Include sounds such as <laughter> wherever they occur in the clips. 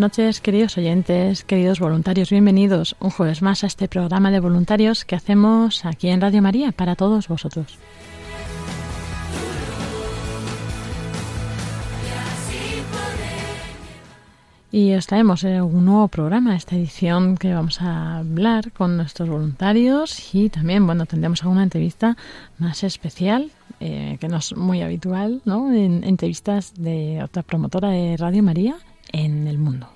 Noches, queridos oyentes, queridos voluntarios, bienvenidos un jueves más a este programa de voluntarios que hacemos aquí en Radio María para todos vosotros. Y os traemos eh, un nuevo programa, esta edición que vamos a hablar con nuestros voluntarios y también, bueno, tendremos alguna entrevista más especial, eh, que no es muy habitual, ¿no? En entrevistas de otra promotora de Radio María en el mundo.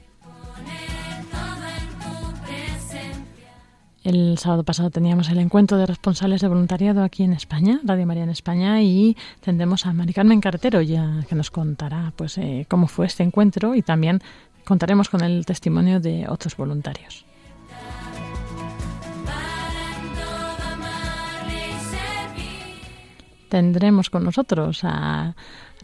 El sábado pasado teníamos el encuentro de responsables de voluntariado aquí en España, Radio María en España, y tendremos a Mari Carmen Carretero ya que nos contará pues eh, cómo fue este encuentro y también contaremos con el testimonio de otros voluntarios. Tendremos con nosotros a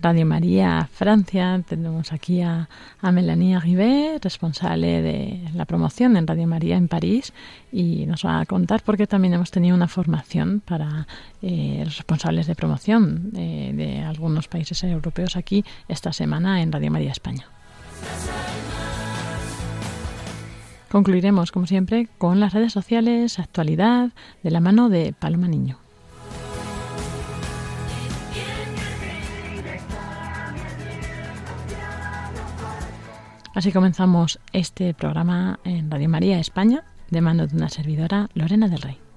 Radio María Francia, tendremos aquí a, a Melanie Rivet, responsable de la promoción en Radio María en París, y nos va a contar porque también hemos tenido una formación para eh, responsables de promoción eh, de algunos países europeos aquí esta semana en Radio María España. Concluiremos, como siempre, con las redes sociales, actualidad, de la mano de Paloma Niño. Así comenzamos este programa en Radio María España, de mano de una servidora, Lorena del Rey.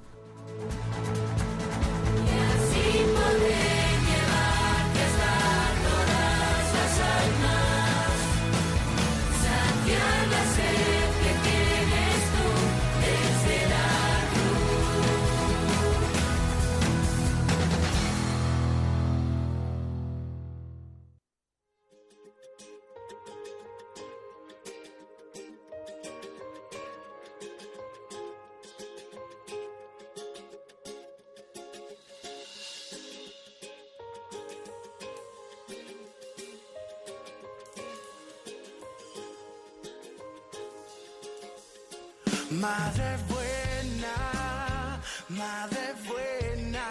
Madre buena, madre buena,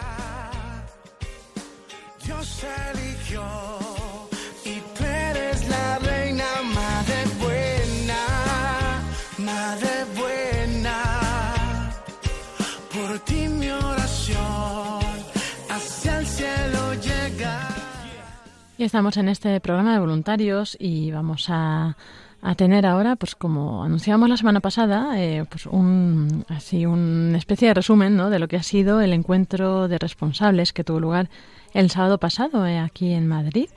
Dios eligió y tú eres la reina, madre buena, madre buena, por ti mi oración hacia el cielo llega. Y estamos en este programa de voluntarios y vamos a, a tener ahora, pues como anunciamos la semana pasada, eh, pues un así una especie de resumen ¿no? de lo que ha sido el encuentro de responsables que tuvo lugar el sábado pasado eh, aquí en Madrid.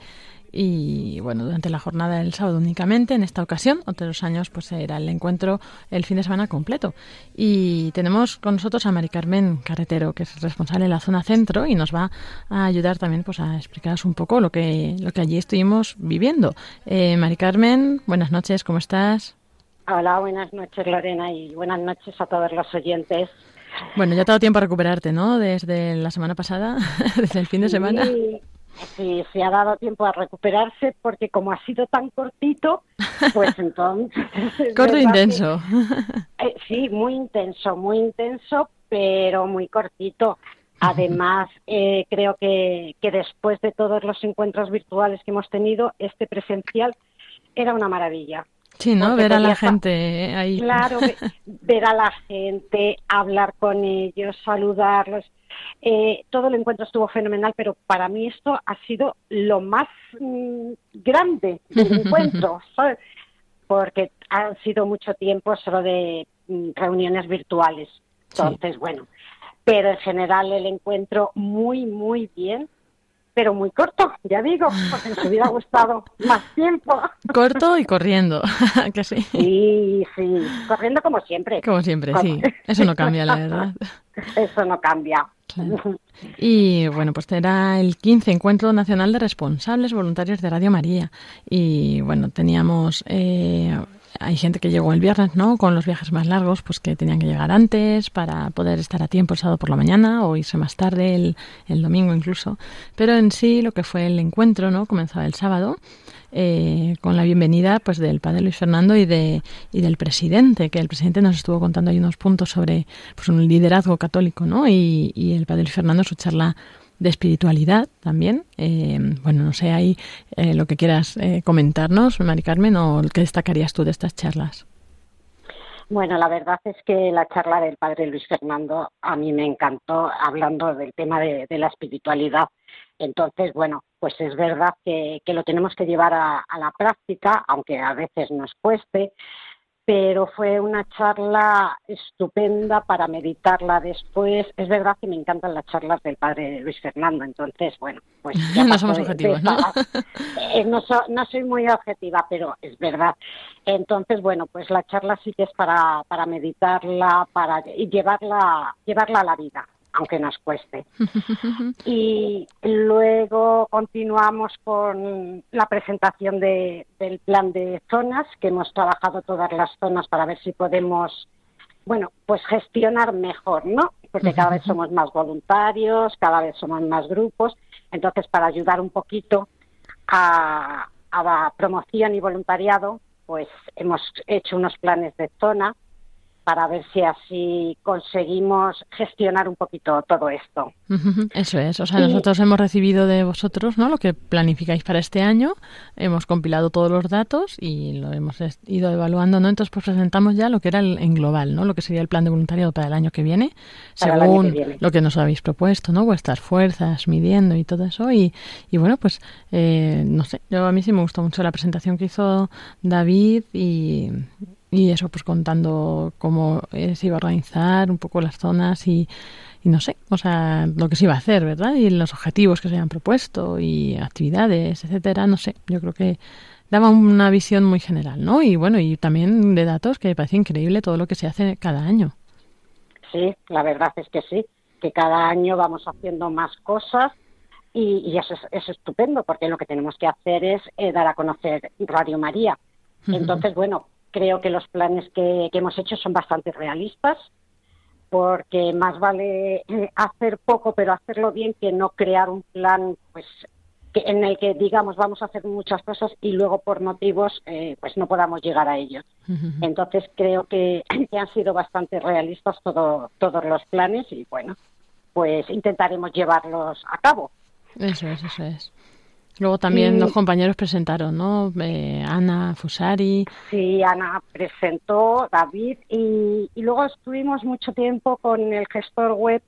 Y bueno, durante la jornada del sábado únicamente, en esta ocasión, otros años, pues era el encuentro el fin de semana completo. Y tenemos con nosotros a Mari Carmen Carretero, que es responsable de la zona centro y nos va a ayudar también pues a explicaros un poco lo que, lo que allí estuvimos viviendo. Eh, Mari Carmen, buenas noches, ¿cómo estás? Hola, buenas noches Lorena y buenas noches a todos los oyentes. Bueno, ya te ha dado tiempo a recuperarte, ¿no? Desde la semana pasada, <laughs> desde el fin de semana. Sí, sí, se ha dado tiempo a recuperarse porque como ha sido tan cortito, pues <laughs> entonces... es Corto e verdad que- intenso. eh, sí, muy intenso, muy intenso, pero muy cortito. Además, <laughs> eh, creo que, que después de todos los encuentros virtuales que hemos tenido, este presencial era una maravilla. Sí, ¿no? Porque Ver a la estar- gente ahí. Claro, ve- <laughs> ver a la gente, hablar con ellos, saludarlos. Eh, todo el encuentro estuvo fenomenal, pero para mí esto ha sido lo más mm, grande del <laughs> encuentro, ¿sabes? porque han sido mucho tiempo solo de mm, reuniones virtuales. Entonces, bueno, pero en general el encuentro muy, muy bien, pero muy corto, ya digo, porque nos hubiera gustado <laughs> más tiempo. Corto y corriendo, <laughs> que sí. Sí, sí, corriendo como siempre. Como siempre, sí. Eso no cambia, la verdad. Eso no cambia. Claro. Y bueno, pues era el 15 Encuentro Nacional de Responsables Voluntarios de Radio María. Y bueno, teníamos eh, hay gente que llegó el viernes, ¿no? Con los viajes más largos, pues que tenían que llegar antes para poder estar a tiempo el sábado por la mañana o irse más tarde el, el domingo incluso. Pero en sí lo que fue el encuentro, ¿no? Comenzaba el sábado eh, con la bienvenida pues del padre Luis Fernando y de y del presidente, que el presidente nos estuvo contando ahí unos puntos sobre pues un liderazgo católico, ¿no? Y, y el padre Luis Fernando su charla de espiritualidad también. Eh, bueno, no sé ahí eh, lo que quieras eh, comentarnos, Mari Carmen, o qué destacarías tú de estas charlas. Bueno, la verdad es que la charla del padre Luis Fernando a mí me encantó hablando del tema de, de la espiritualidad. Entonces, bueno, pues es verdad que, que lo tenemos que llevar a, a, la práctica, aunque a veces nos cueste, pero fue una charla estupenda para meditarla después. Es verdad que me encantan las charlas del padre Luis Fernando, entonces, bueno, pues... Ya <laughs> no somos objetivos, ¿no? Eh, no, so, no, soy muy objetiva, pero es verdad. Entonces, bueno, pues la charla sí que es para, para meditarla para llevarla, llevarla a la vida aunque nos cueste. <laughs> y luego continuamos con la presentación de, del plan de zonas, que hemos trabajado todas las zonas para ver si podemos, bueno, pues gestionar mejor, ¿no? Porque cada vez somos más voluntarios, cada vez somos más grupos, entonces para ayudar un poquito a, a la promoción y voluntariado, pues hemos hecho unos planes de zona para ver si así conseguimos gestionar un poquito todo esto. Eso es, o sea, nosotros hemos recibido de vosotros ¿no? lo que planificáis para este año, hemos compilado todos los datos y lo hemos ido evaluando, ¿no? Entonces pues presentamos ya lo que era el, en global, ¿no? Lo que sería el plan de voluntariado para el año que viene, Para según que viene. lo que nos habéis propuesto, ¿no? Vuestras fuerzas, midiendo y todo eso y, y bueno, pues eh, no sé, yo a mí sí me gustó mucho la presentación que hizo David y y eso pues contando cómo eh, se iba a organizar un poco las zonas y, y, no sé, o sea, lo que se iba a hacer, ¿verdad? Y los objetivos que se habían propuesto y actividades, etcétera, no sé, yo creo que daba una visión muy general, ¿no? Y bueno, y también de datos que me parece increíble todo lo que se hace cada año. Sí, la verdad es que sí, que cada año vamos haciendo más cosas y, y eso, es, eso es estupendo porque lo que tenemos que hacer es eh, dar a conocer Radio María. Entonces, bueno, creo que los planes que, que, hemos hecho son bastante realistas, porque más vale eh, hacer poco pero hacerlo bien que no crear un plan pues que, en el que digamos vamos a hacer muchas cosas y luego por motivos eh, pues no podamos llegar a ellos. Entonces creo que, <clears throat> que, han sido bastante realistas todo, todos los planes y bueno, pues intentaremos llevarlos a cabo. Eso es, eso es. Luego también y, los compañeros presentaron, ¿no? Eh, Ana Fusari. Sí, Ana presentó, David, y, y, luego estuvimos mucho tiempo con el gestor web,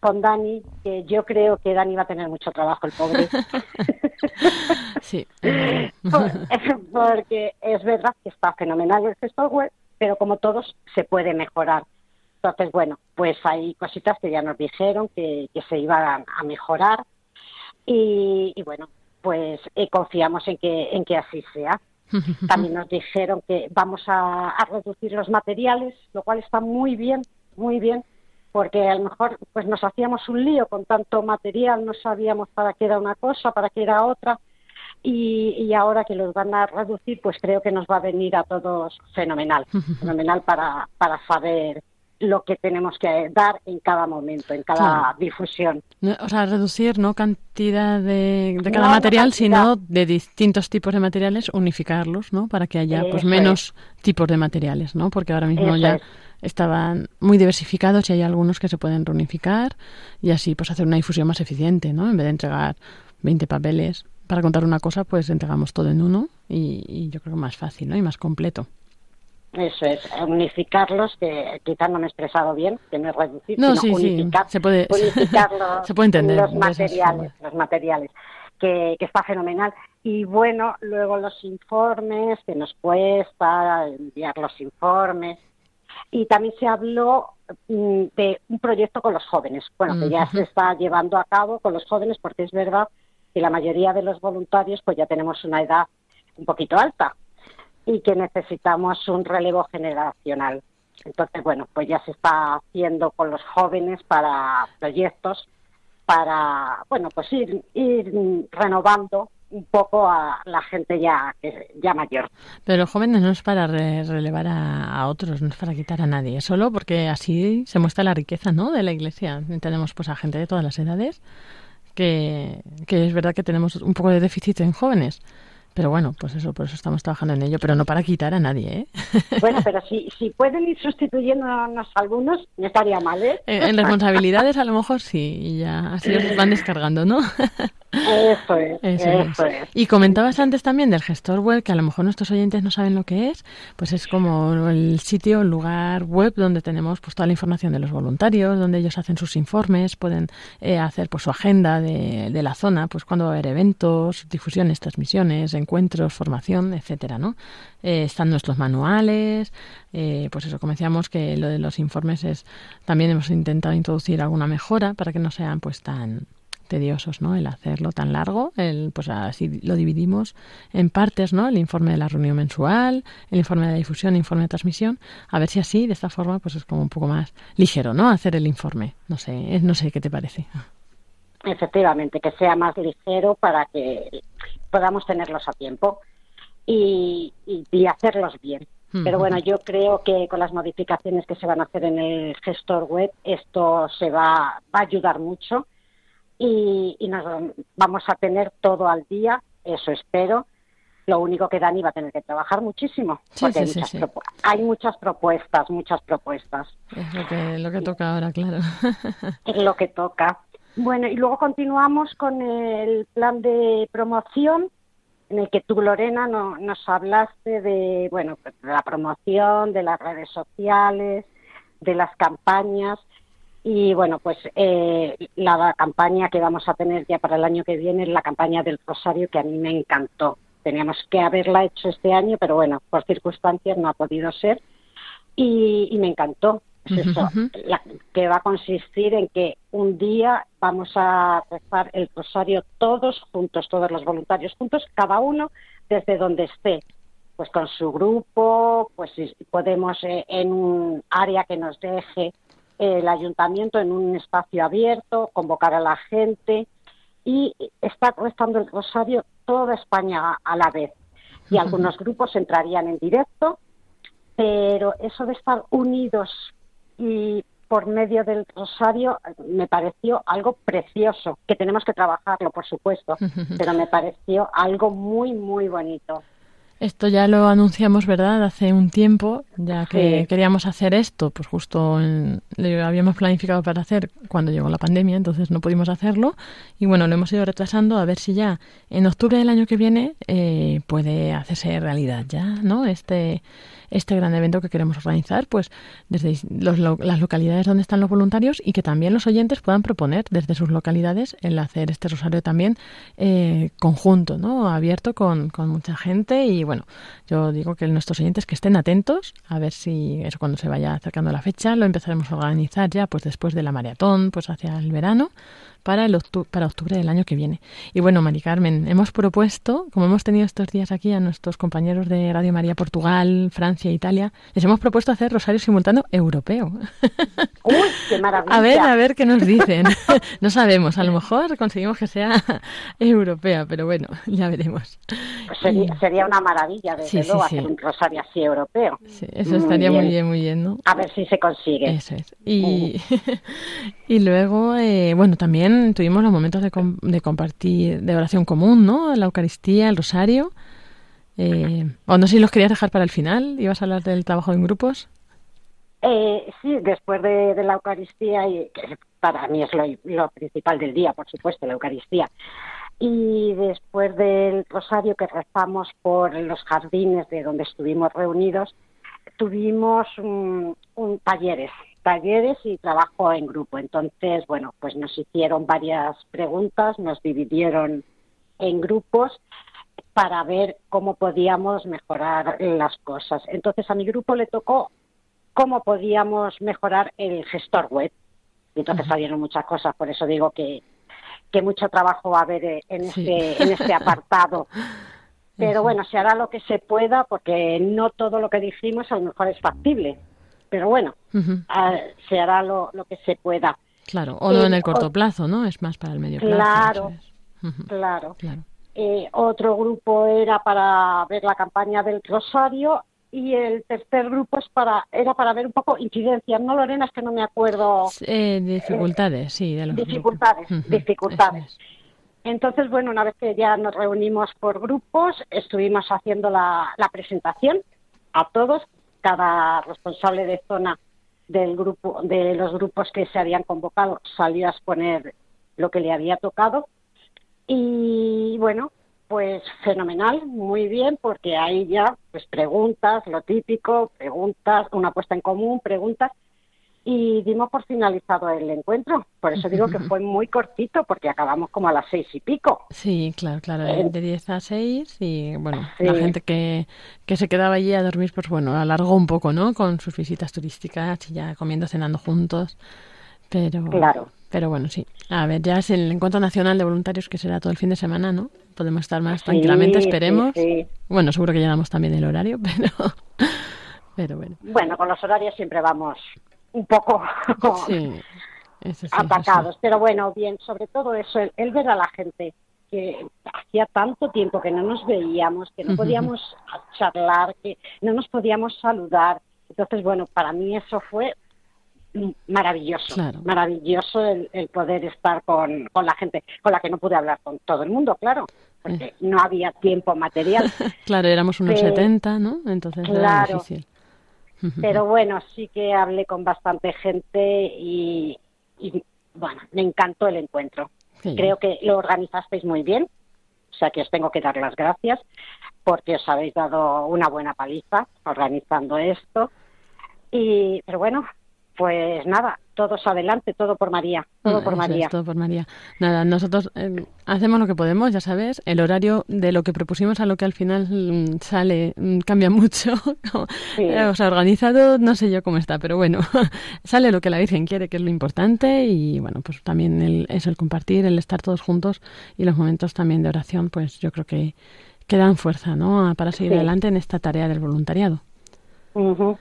con Dani, que yo creo que Dani va a tener mucho trabajo, el pobre. <laughs> sí. <laughs> Porque es verdad que está fenomenal el gestor web, pero como todos, se puede mejorar. Entonces, bueno, pues hay cositas que ya nos dijeron que, que se iban a mejorar. Y, y bueno, pues eh, confiamos en que, en que así sea. <laughs> También nos dijeron que vamos a, a, reducir los materiales, lo cual está muy bien, muy bien, porque a lo mejor pues nos hacíamos un lío. Con tanto material, no sabíamos para qué era una cosa, para qué era otra, y, y ahora que los van a reducir, pues creo que nos va a venir a todos fenomenal, <laughs> fenomenal para, para saber lo que tenemos que dar en cada momento, en cada difusión. O sea, reducir no cantidad de, de cada no, material, no sino de distintos tipos de materiales, unificarlos, ¿no? Para que haya Eso pues menos es. tipos de materiales, ¿no? Porque ahora mismo Eso ya es. estaban muy diversificados y hay algunos que se pueden reunificar y así pues hacer una difusión más eficiente, ¿no? En vez de entregar 20 papeles para contar una cosa, pues entregamos todo en uno y, y yo creo que más fácil, ¿no? Y más completo. Eso es, unificarlos, que quizás no me he expresado bien, que no es reducir, No, sino sí, sí, unificar, se puede- <laughs> unificar los, se puede entender los materiales, los materiales, que, que está fenomenal. Y bueno, luego los informes, que nos cuesta enviar los informes. Y también se habló mm, de un proyecto con los jóvenes, bueno, que ya se está llevando a cabo con los jóvenes, porque es verdad que la mayoría de los voluntarios pues ya tenemos una edad un poquito alta y que necesitamos un relevo generacional. Entonces, bueno, pues ya se está haciendo con los jóvenes para proyectos para, bueno, pues ir, renovando un poco a la gente ya ya mayor. Pero los jóvenes no es para re- relevar a, otros, no es para quitar a nadie, solo porque así se muestra la riqueza ¿no? de la iglesia. Tenemos pues a gente de todas las edades, que, que es verdad que tenemos un poco de déficit en jóvenes. Pero bueno, pues eso, por eso estamos trabajando en ello, pero no para quitar a nadie, ¿eh? Bueno, pero si, si pueden ir sustituyéndonos algunos, no estaría mal, ¿eh? En en responsabilidades a lo mejor sí, y ya así os van descargando, ¿no? <laughs> Eso es, Eso eso, es. es. Y comentabas antes también del gestor web, que a lo mejor nuestros oyentes no saben lo que es, pues es como el sitio, el lugar web donde tenemos pues toda la información de los voluntarios, donde ellos hacen sus informes, pueden eh, hacer pues su agenda de, de la zona, pues cuando va a haber eventos, difusiones, transmisiones, encuentros, formación, etcétera, ¿no? Eh, están nuestros manuales, eh, pues eso, como decíamos que lo de los informes es, también hemos intentado introducir alguna mejora para que no sean pues tan tediosos, ¿no? El hacerlo tan largo, el, pues así lo dividimos en partes, ¿no? El informe de la reunión mensual, el informe de la difusión, el informe de transmisión, a ver si así, de esta forma, pues es como un poco más ligero, ¿no? Hacer el informe, no sé, no sé qué te parece. Efectivamente, que sea más ligero para que podamos tenerlos a tiempo y, y- y hacerlos bien. Pero bueno, yo creo que con las modificaciones que se van a hacer en el gestor web, esto se va, va a ayudar mucho y, y nos vamos a tener todo al día, eso espero. Lo único que Dani va a tener que trabajar muchísimo, Sí, porque sí, hay, sí, muchas hay muchas propuestas, muchas propuestas. Es lo que, lo que toca ahora, claro. <laughs> Es lo que toca. Bueno, y luego continuamos con el plan de promoción en el que tú, Lorena, no- nos hablaste de, bueno, pues, de la promoción, de las redes sociales, de las campañas. Y bueno, pues eh, la campaña que vamos a tener ya para el año que viene es la campaña del Rosario, que a mí me encantó. Teníamos que haberla hecho este año, pero bueno, por circunstancias no ha podido ser. Y, y me encantó. Es eso, la- que va a consistir en que un día vamos a rezar el rosario todos juntos, todos los voluntarios juntos, cada uno desde donde esté, pues con su grupo, pues si podemos eh, en un área que nos deje el ayuntamiento, en un espacio abierto, convocar a la gente y estar rezando el rosario toda España a- a la vez. Y algunos <laughs> grupos entrarían en directo, pero eso de estar unidos y por medio del rosario eh, me pareció algo precioso, que tenemos que trabajarlo, por supuesto, <laughs> pero me pareció algo muy, muy bonito. Esto ya lo anunciamos, ¿verdad? Hace un tiempo, ya que Sí. queríamos hacer esto, pues justo en- lo habíamos planificado para hacer cuando llegó la pandemia, entonces no pudimos hacerlo. Y bueno, lo hemos ido retrasando a ver si ya en octubre del año que viene eh, puede hacerse realidad ya, ¿no? Este, este gran evento que queremos organizar, pues desde los lo- las localidades donde están los voluntarios y que también los oyentes puedan proponer desde sus localidades el hacer este rosario también eh, conjunto, ¿no? Abierto con, con mucha gente y bueno, yo digo que nuestros oyentes que estén atentos a ver si eso cuando se vaya acercando la fecha lo empezaremos a organizar ya pues después de la maratón, pues hacia el verano para el octu- para octubre del año que viene. Y bueno, Mari Carmen, hemos propuesto, como hemos tenido estos días aquí a nuestros compañeros de Radio María Portugal, Francia Italia, les hemos propuesto hacer rosario simultáneo europeo. <laughs> ¡Uy, qué maravilla! A ver, a ver qué nos dicen. <laughs> no sabemos, a lo mejor conseguimos que sea <laughs> europea, pero bueno, ya veremos. Pues sería, sería una maravilla, desde Sí, luego, sí. hacer un rosario así europeo. Sí, eso estaría muy bien, muy bien, ¿no? A ver si se consigue. Eso es. Y, y luego, eh, bueno, también tuvimos los momentos de, com- de compartir, de oración común, ¿no? La Eucaristía, el Rosario. Eh, o no sé si los querías dejar para el final. ¿Ibas a hablar del trabajo en grupos? Eh, sí, después de, la Eucaristía, y que para mí es lo, principal del día, por supuesto, la Eucaristía. Y después del rosario que rezamos por los jardines de donde estuvimos reunidos, tuvimos un, un talleres, talleres y trabajo en grupo. Entonces, bueno, pues nos hicieron varias preguntas, nos dividieron en grupos para ver cómo podíamos mejorar las cosas. Entonces, a mi grupo le tocó cómo podíamos mejorar el gestor web. Y entonces salieron muchas cosas, por eso digo que, que mucho trabajo va a haber en, Sí. este, en este apartado. <laughs> Pero bueno, se hará lo que se pueda porque no todo lo que dijimos a lo mejor es factible. Pero bueno, ah, se hará lo, lo que se pueda. Claro, o no en el Eh, corto o- plazo, ¿no? Es más para el medio plazo. Claro. Claro. Claro. Eh, otro grupo era para ver la campaña del Rosario y el tercer grupo es para era para ver un poco incidencias. No, Lorena, es que no me acuerdo. Eh, dificultades, sí, de los. Dificultades, dificultades. es. Entonces, bueno, una vez que ya nos reunimos por grupos, estuvimos haciendo la, la presentación a todos, cada responsable de zona del grupo, de los grupos que se habían convocado, salió a exponer lo que le había tocado. Y bueno, pues fenomenal, muy bien, porque ahí ya, pues preguntas, lo típico, preguntas, una puesta en común, preguntas, y dimos por finalizado el encuentro. Por eso digo que fue muy cortito, porque acabamos como a las seis y pico. Sí, claro, claro, Eh, de 10 a 6 y bueno, sí. la gente que, que se quedaba allí a dormir, pues bueno, alargó un poco, ¿no? Con sus visitas turísticas y ya comiendo, cenando juntos, pero... Claro. Pero bueno, sí. A ver, ya es el Encuentro Nacional de Voluntarios que será todo el fin de semana, ¿no? Podemos estar más tranquilamente, Sí, esperemos. sí. Bueno, seguro que llenamos también el horario, <laughs> pero... Pero bueno, Bueno, con los horarios siempre vamos un poco <laughs> sí. Sí, atacados. Pero bueno, bien, sobre todo eso, el, el ver a la gente que hacía tanto tiempo que no nos veíamos, que no podíamos charlar, que no nos podíamos saludar. Entonces, bueno, para mí eso fue maravilloso, Claro. maravilloso el, el poder estar con, con la gente, con la que no pude hablar con todo el mundo, claro, porque no había tiempo material. <laughs> Claro, éramos unos Sí. 70, ¿no? Entonces era difícil. Pero <laughs> bueno, sí que hablé con bastante gente y, y, bueno, me encantó el encuentro. Sí. Creo que lo organizasteis muy bien, o sea que os tengo que dar las gracias porque os habéis dado una buena paliza organizando esto. Y, pero bueno, pues nada, todos adelante, todo por María, todo Mm, por es, María. todo por María. Nada, nosotros eh, hacemos lo que podemos, ya sabes. El horario de lo que propusimos a lo que al final mm, sale mm, cambia <laughs> mucho. Sí. Eh, o sea, organizado no sé yo cómo está, pero bueno, <laughs> sale lo que la Virgen quiere, que es lo importante. Y bueno, pues también el, eso, el compartir, el estar todos juntos y los momentos también de oración, pues yo creo que, que dan fuerza, ¿no? Para seguir Sí. adelante en esta tarea del voluntariado. Ujú.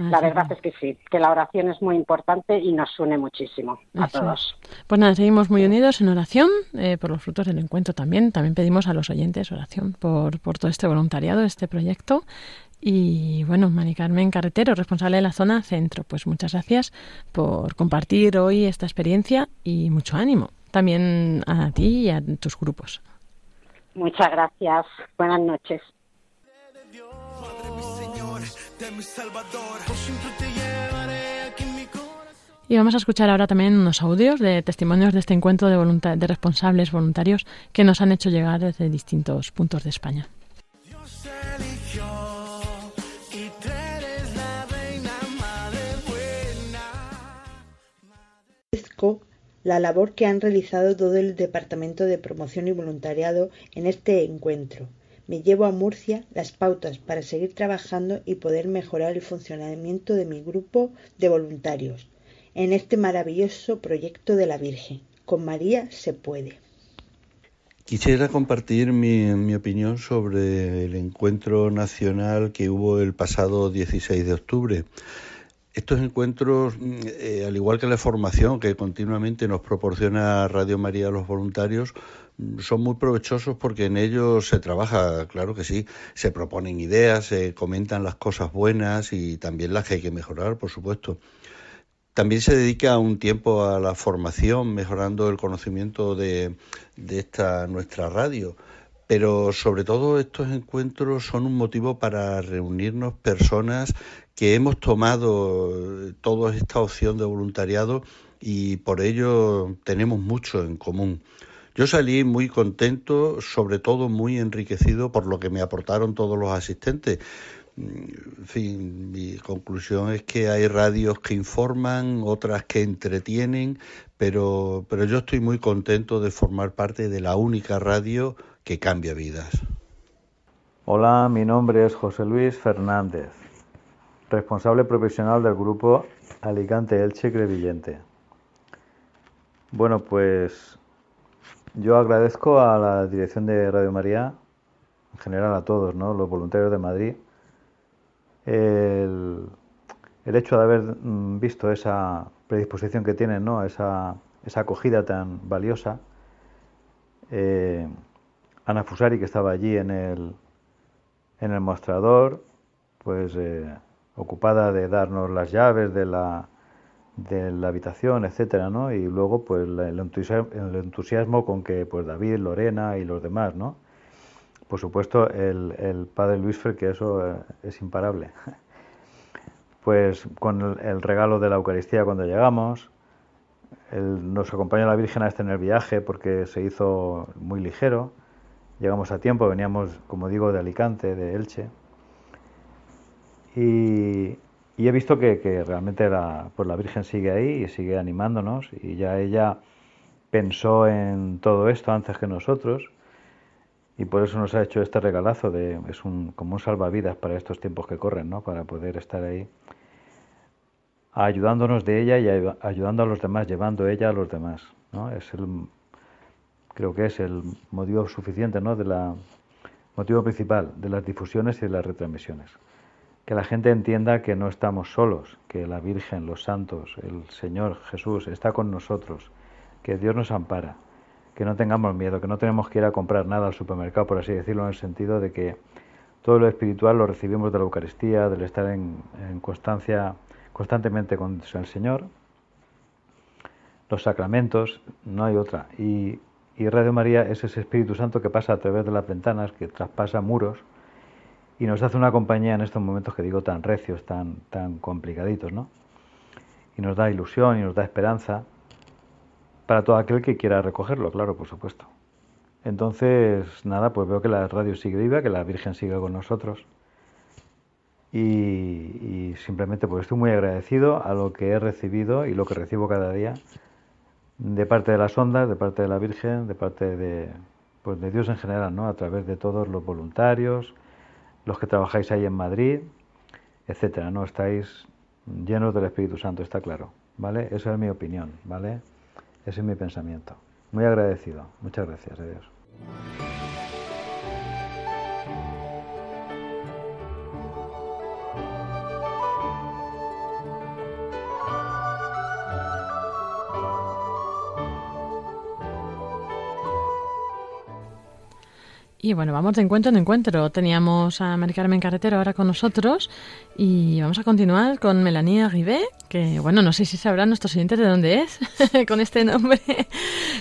La Así verdad es que sí, que la oración es muy importante y nos une muchísimo a todos. Pues nada, seguimos muy unidos en oración eh, por los frutos del encuentro también. También pedimos a los oyentes oración por, por todo este voluntariado, este proyecto. Y bueno, Mari Carmen Carretero, responsable de la zona centro, pues muchas gracias por compartir hoy esta experiencia y mucho ánimo también a ti y a tus grupos. Muchas gracias. Buenas noches. Y vamos a escuchar ahora también unos audios de testimonios de este encuentro de, volunta- de responsables voluntarios que nos han hecho llegar desde distintos puntos de España. La labor que han realizado todo el Departamento de Promoción y Voluntariado en este encuentro. Me llevo a Murcia las pautas para seguir trabajando y poder mejorar el funcionamiento de mi grupo de voluntarios en este maravilloso proyecto de la Virgen. Con María se puede. Quisiera compartir mi, opinión sobre el encuentro nacional que hubo el pasado 16 de octubre. Estos encuentros, mm, eh, al igual que la formación que continuamente nos proporciona Radio María a los voluntarios, son muy provechosos porque en ellos se trabaja, claro que sí, se proponen ideas, se comentan las cosas buenas y también las que hay que mejorar, por supuesto. También se dedica un tiempo a la formación, mejorando el conocimiento de, de esta nuestra radio. Pero sobre todo estos encuentros son un motivo para reunirnos personas que hemos tomado eh, toda esta opción de voluntariado y por ello tenemos mucho en común. Yo salí muy contento, sobre todo muy enriquecido por lo que me aportaron todos los asistentes. En fin, mi conclusión es que hay radios que informan, otras que entretienen, pero, pero yo estoy muy contento de formar parte de la única radio que cambia vidas. Hola, mi nombre es José Luis Fernández, responsable profesional del grupo Alicante Elche Crevillente. Bueno, pues yo agradezco a la dirección de Radio María, en general a todos, ¿no? los voluntarios de Madrid, el, el hecho de haber mm, visto esa predisposición que tienen, ¿no? esa, esa acogida tan valiosa. Eh, Ana Fusari, que estaba allí en el, en el mostrador, pues eh, ocupada de darnos las llaves de la, de la habitación, etcétera, ¿no? Y luego, pues, el entusiasmo, con que, pues, David, Lorena y los demás, ¿no? Por supuesto, el, el padre Luis Fer, que eso eh, es imparable. <laughs> Pues con el, regalo de la Eucaristía cuando llegamos, el, nos acompañó la Virgen a este en el viaje porque se hizo muy ligero. Llegamos a tiempo, veníamos, como digo, de Alicante, de Elche. Y, y he visto que, realmente la, pues la Virgen sigue ahí y sigue animándonos y ya ella pensó en todo esto antes que nosotros y por eso nos ha hecho este regalazo de es un como un salvavidas para estos tiempos que corren, ¿no? Para poder estar ahí ayudándonos de ella y ayudando a los demás, llevando ella a los demás, ¿no? Es el creo que es el motivo suficiente, ¿no? De la motivo principal de las difusiones y de las retransmisiones que la gente entienda que no estamos solos, que la Virgen, los santos, el Señor Jesús está con nosotros, que Dios nos ampara, que no tengamos miedo, que no tenemos que ir a comprar nada al supermercado, por así decirlo, en el sentido de que todo lo espiritual lo recibimos de la Eucaristía, del estar en, constancia constantemente con el Señor, los sacramentos, no hay otra. Y Radio María es ese Espíritu Santo que pasa a través de las ventanas, que traspasa muros, y nos hace una compañía en estos momentos que digo tan recios, tan, tan complicaditos, ¿no? Y nos da ilusión y nos da esperanza para todo aquel que quiera recogerlo, claro, por supuesto. Entonces, nada, pues veo que la radio sigue viva, que la Virgen sigue con nosotros. Y, y, simplemente pues estoy muy agradecido a lo que he recibido y lo que recibo cada día de parte de las ondas, de parte de la Virgen, de parte de, pues de Dios en general, ¿no? A través de todos los voluntarios, los que trabajáis ahí en Madrid, etcétera, ¿no? Estáis llenos del Espíritu Santo, está claro, ¿vale? Esa es mi opinión, ¿vale? Ese es mi pensamiento. Muy agradecido. Muchas gracias, adiós. Y bueno, vamos de encuentro en encuentro. Teníamos a Mari Carmen Carretero ahora con nosotros y vamos a continuar con Melanie Rivet, que bueno, no sé si sabrán nuestros oyentes de dónde es <laughs> con este nombre,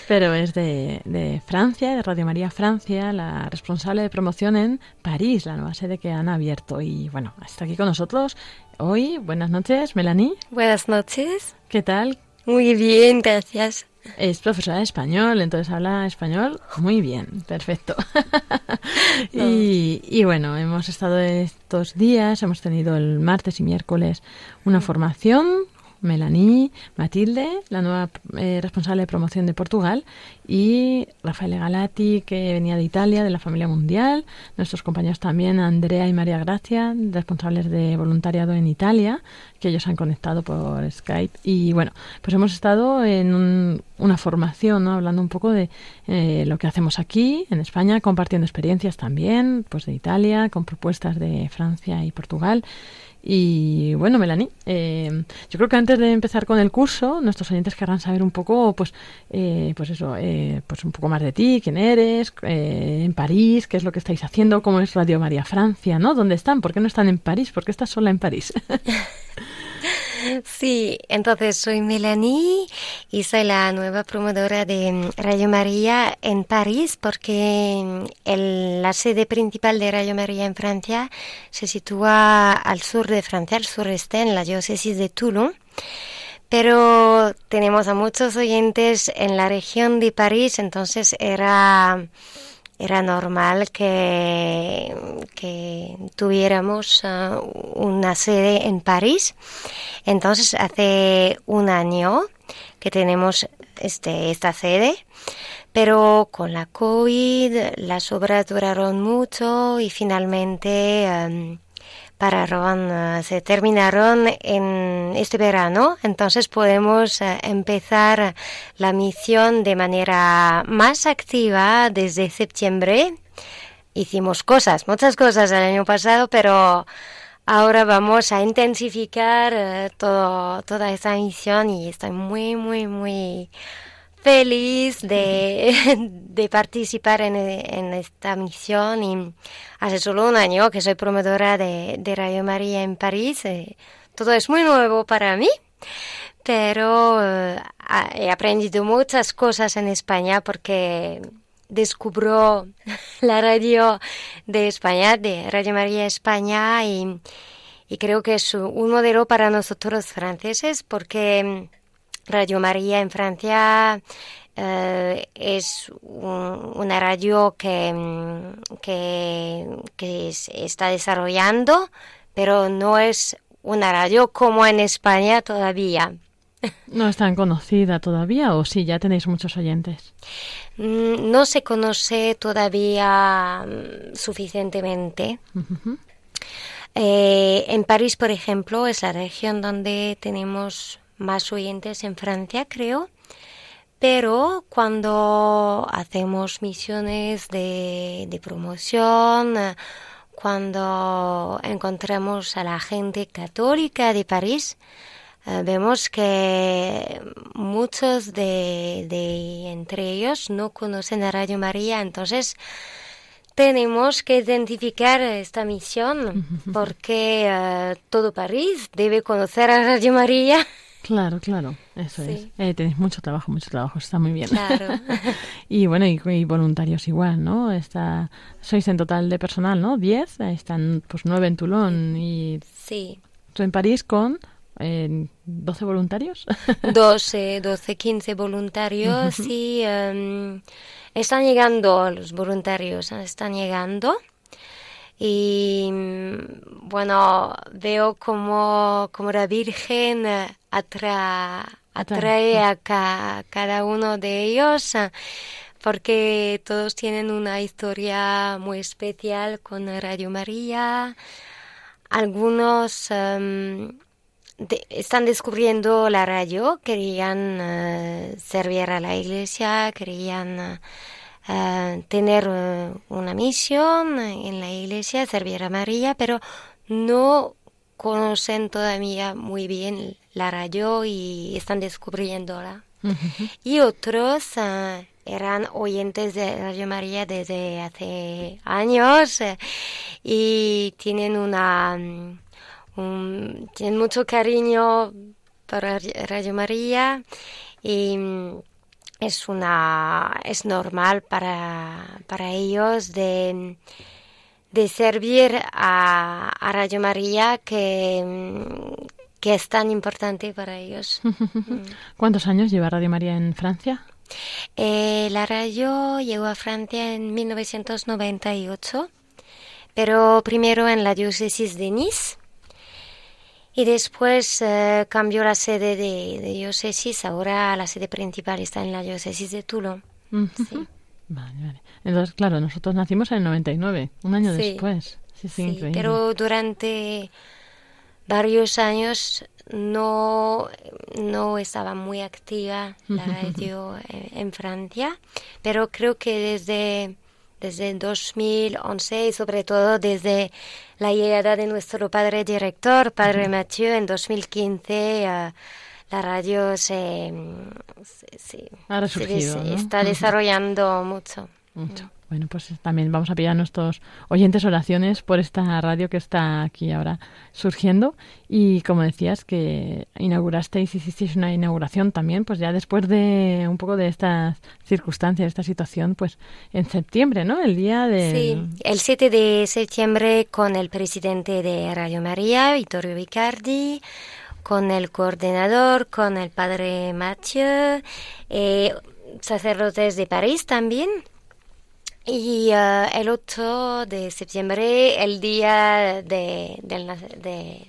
pero es de, de, Francia, de Radio María Francia, la responsable de promoción en París, la nueva sede que han abierto. Y bueno, está aquí con nosotros hoy. Buenas noches, Melanie. Buenas noches. ¿Qué tal? Muy bien, gracias. Es profesora de español, entonces habla español muy bien, perfecto. <laughs> y, y, bueno, hemos estado estos días, hemos tenido el martes y miércoles una formación. Melanie, Matilde, la nueva eh, responsable de promoción de Portugal, y Rafael Galati, que venía de Italia, de la familia mundial, nuestros compañeros también, Andrea y María Gracia, responsables de voluntariado en Italia, que ellos han conectado por Skype. Y bueno, pues hemos estado en un, una formación, ¿no? hablando un poco de eh, lo que hacemos aquí en España, compartiendo experiencias también, pues de Italia, con propuestas de Francia y Portugal. Y bueno, Melanie, eh, yo creo que antes de empezar con el curso, nuestros oyentes querrán saber un poco, pues, eh, pues eso, eh, pues un poco más de ti, quién eres, eh, en París, qué es lo que estáis haciendo, cómo es Radio María Francia, ¿no? ¿Dónde están? ¿Por qué no están en París? ¿Por qué estás sola en París? <laughs> Sí, entonces soy Melanie y soy la nueva promotora de Radio María en París porque el, la sede principal de Radio María en Francia se sitúa al sur de Francia, al sureste, en la diócesis de Toulon. Pero tenemos a muchos oyentes en la región de París, entonces era era normal que, que tuviéramos uh, una sede en París. Entonces, hace un año que tenemos este, esta sede, pero con la COVID las obras duraron mucho y finalmente um, pararon, uh, se terminaron en este verano, entonces podemos uh, empezar la misión de manera más activa desde septiembre. Hicimos cosas, muchas cosas el año pasado, pero ahora vamos a intensificar uh, todo, toda esta misión y estoy muy, muy, muy feliz de, <laughs> de participar en, esta misión y hace solo un año que soy promotora de, de Radio María en París. Eh, todo es muy nuevo para mí, pero eh, he aprendido muchas cosas en España porque descubro <laughs> la radio de España, de Radio María España y, y creo que es un modelo para nosotros franceses porque Radio María en Francia eh, es un, una radio que, que, que se está desarrollando, pero no es una radio como en España todavía. <laughs> ¿No es tan conocida todavía o sí, ya tenéis muchos oyentes? Mm, No se conoce todavía mm, suficientemente. Eh, en París, por ejemplo, es la región donde tenemos más oyentes en Francia, creo. Pero cuando hacemos misiones de, de promoción, eh, cuando encontramos a la gente católica de París, eh, vemos que muchos de, de entre ellos no conocen a Radio María, entonces tenemos que identificar esta misión <laughs> porque eh, todo París debe conocer a Radio María. Claro, claro, eso Sí. es. Eh, tenéis mucho trabajo, mucho trabajo, está muy bien. Claro. <laughs> y bueno, y, y voluntarios igual, ¿no? Está, sois en total de personal, ¿no? Diez, están pues nueve en Toulon y Sí, tú en París con eh, 12 voluntarios. 12, 12, 15 voluntarios y em, están llegando los voluntarios, están llegando. Y mm, bueno, veo como, como la Virgen eh, atra- atrae a ca- cada uno de ellos eh, porque todos tienen una historia muy especial con Radio María. Algunos em, de- están descubriendo la radio, querían eh, servir a la iglesia, querían eh, tener eh, una misión en la iglesia, servir a María, pero no conocen todavía muy bien la radio y están descubriéndola. Y otros eh, eran oyentes de Radio María desde hace años y tienen una mm, un- tienen mucho cariño para Radio María y mm, es una es normal para, para ellos de, de servir a, a Radio María que, que es tan importante para ellos. <laughs> ¿Cuántos años lleva Radio María en Francia? Eh, la radio llegó a Francia en 1998, pero primero en la diócesis de Nice y después eh, cambió la sede de, de diócesis. Ahora la sede principal está en la diócesis de Toulon. Ujú. <laughs> Vale, vale. Entonces, claro, nosotros nacimos en el 99, un año Sí. después. Sí, sí, Sí, pero durante varios años no, no estaba muy activa la <laughs> radio en, en Francia, pero creo que desde, desde 2011 y sobre todo desde la llegada de nuestro padre director, padre Mathieu, en 2015, eh, la radio se, se- se- está desarrollando mucho. Mucho. Bueno, pues también vamos a pedir a nuestros oyentes oraciones por esta radio que está aquí ahora surgiendo. Y como decías, que inaugurasteis, hicisteis una inauguración también, pues ya después de un poco de estas circunstancias, de esta situación, pues en septiembre, ¿no? El día de... Sí, el 7 de septiembre con el presidente de Radio María, Vittorio Vicardi, con el coordinador, con el padre Mathieu, eh, sacerdotes de París también. Y eh, el 8 de septiembre, el día de, de,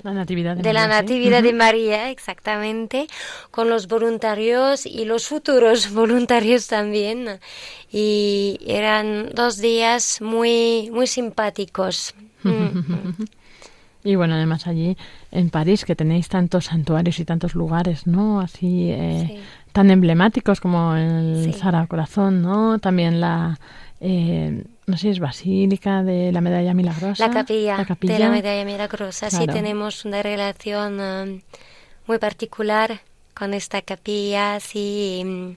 La Natividad de de la María, sí. Natividad de. María, exactamente, con los voluntarios y los futuros <laughs> voluntarios también. Y eran dos días muy, muy simpáticos. Mm. <laughs> Y bueno, además allí en París, que tenéis tantos santuarios y tantos lugares, ¿no? Así eh, Sí. tan emblemáticos como el Sí. Sagrado Corazón, ¿no? También la, eh, no sé, es Basílica de la Medalla Milagrosa. La capilla, La capilla. de la Medalla Milagrosa. Sí, tenemos una relación eh, muy particular con esta capilla. Sí, mm,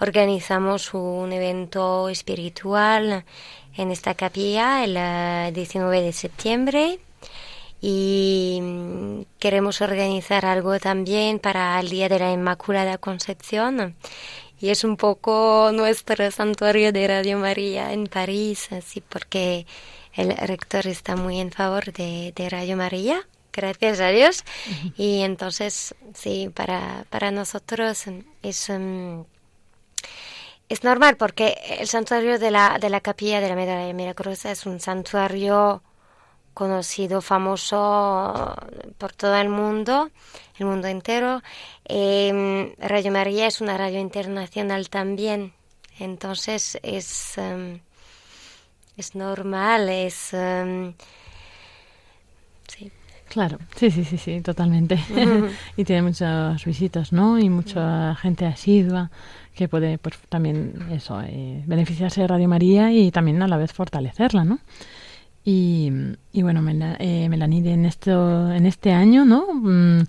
organizamos un evento espiritual en esta capilla el eh, 19 de septiembre y mm, queremos organizar algo también para el Día de la Inmaculada Concepción. Y es un poco nuestro santuario de Radio María en París, así porque el rector está muy en favor de, de Radio María, gracias a Dios. Y entonces, sí, para, para nosotros es, mm, es normal porque el santuario de la, de la capilla de la Medalla Milagrosa es un santuario conocido, famoso por todo el mundo, el mundo entero. Eh, radio María es una radio internacional también, entonces es, em, es normal, es... em, sí. Claro, sí, sí, sí, sí, totalmente. <laughs> Y tiene muchos visitas, ¿no? Y mucha gente asidua que puede, pues, también eso, eh, beneficiarse de Radio María y también a la vez fortalecerla, ¿no? Y, y bueno, eh, Melanie, en, esto, en este año, ¿no? Mm,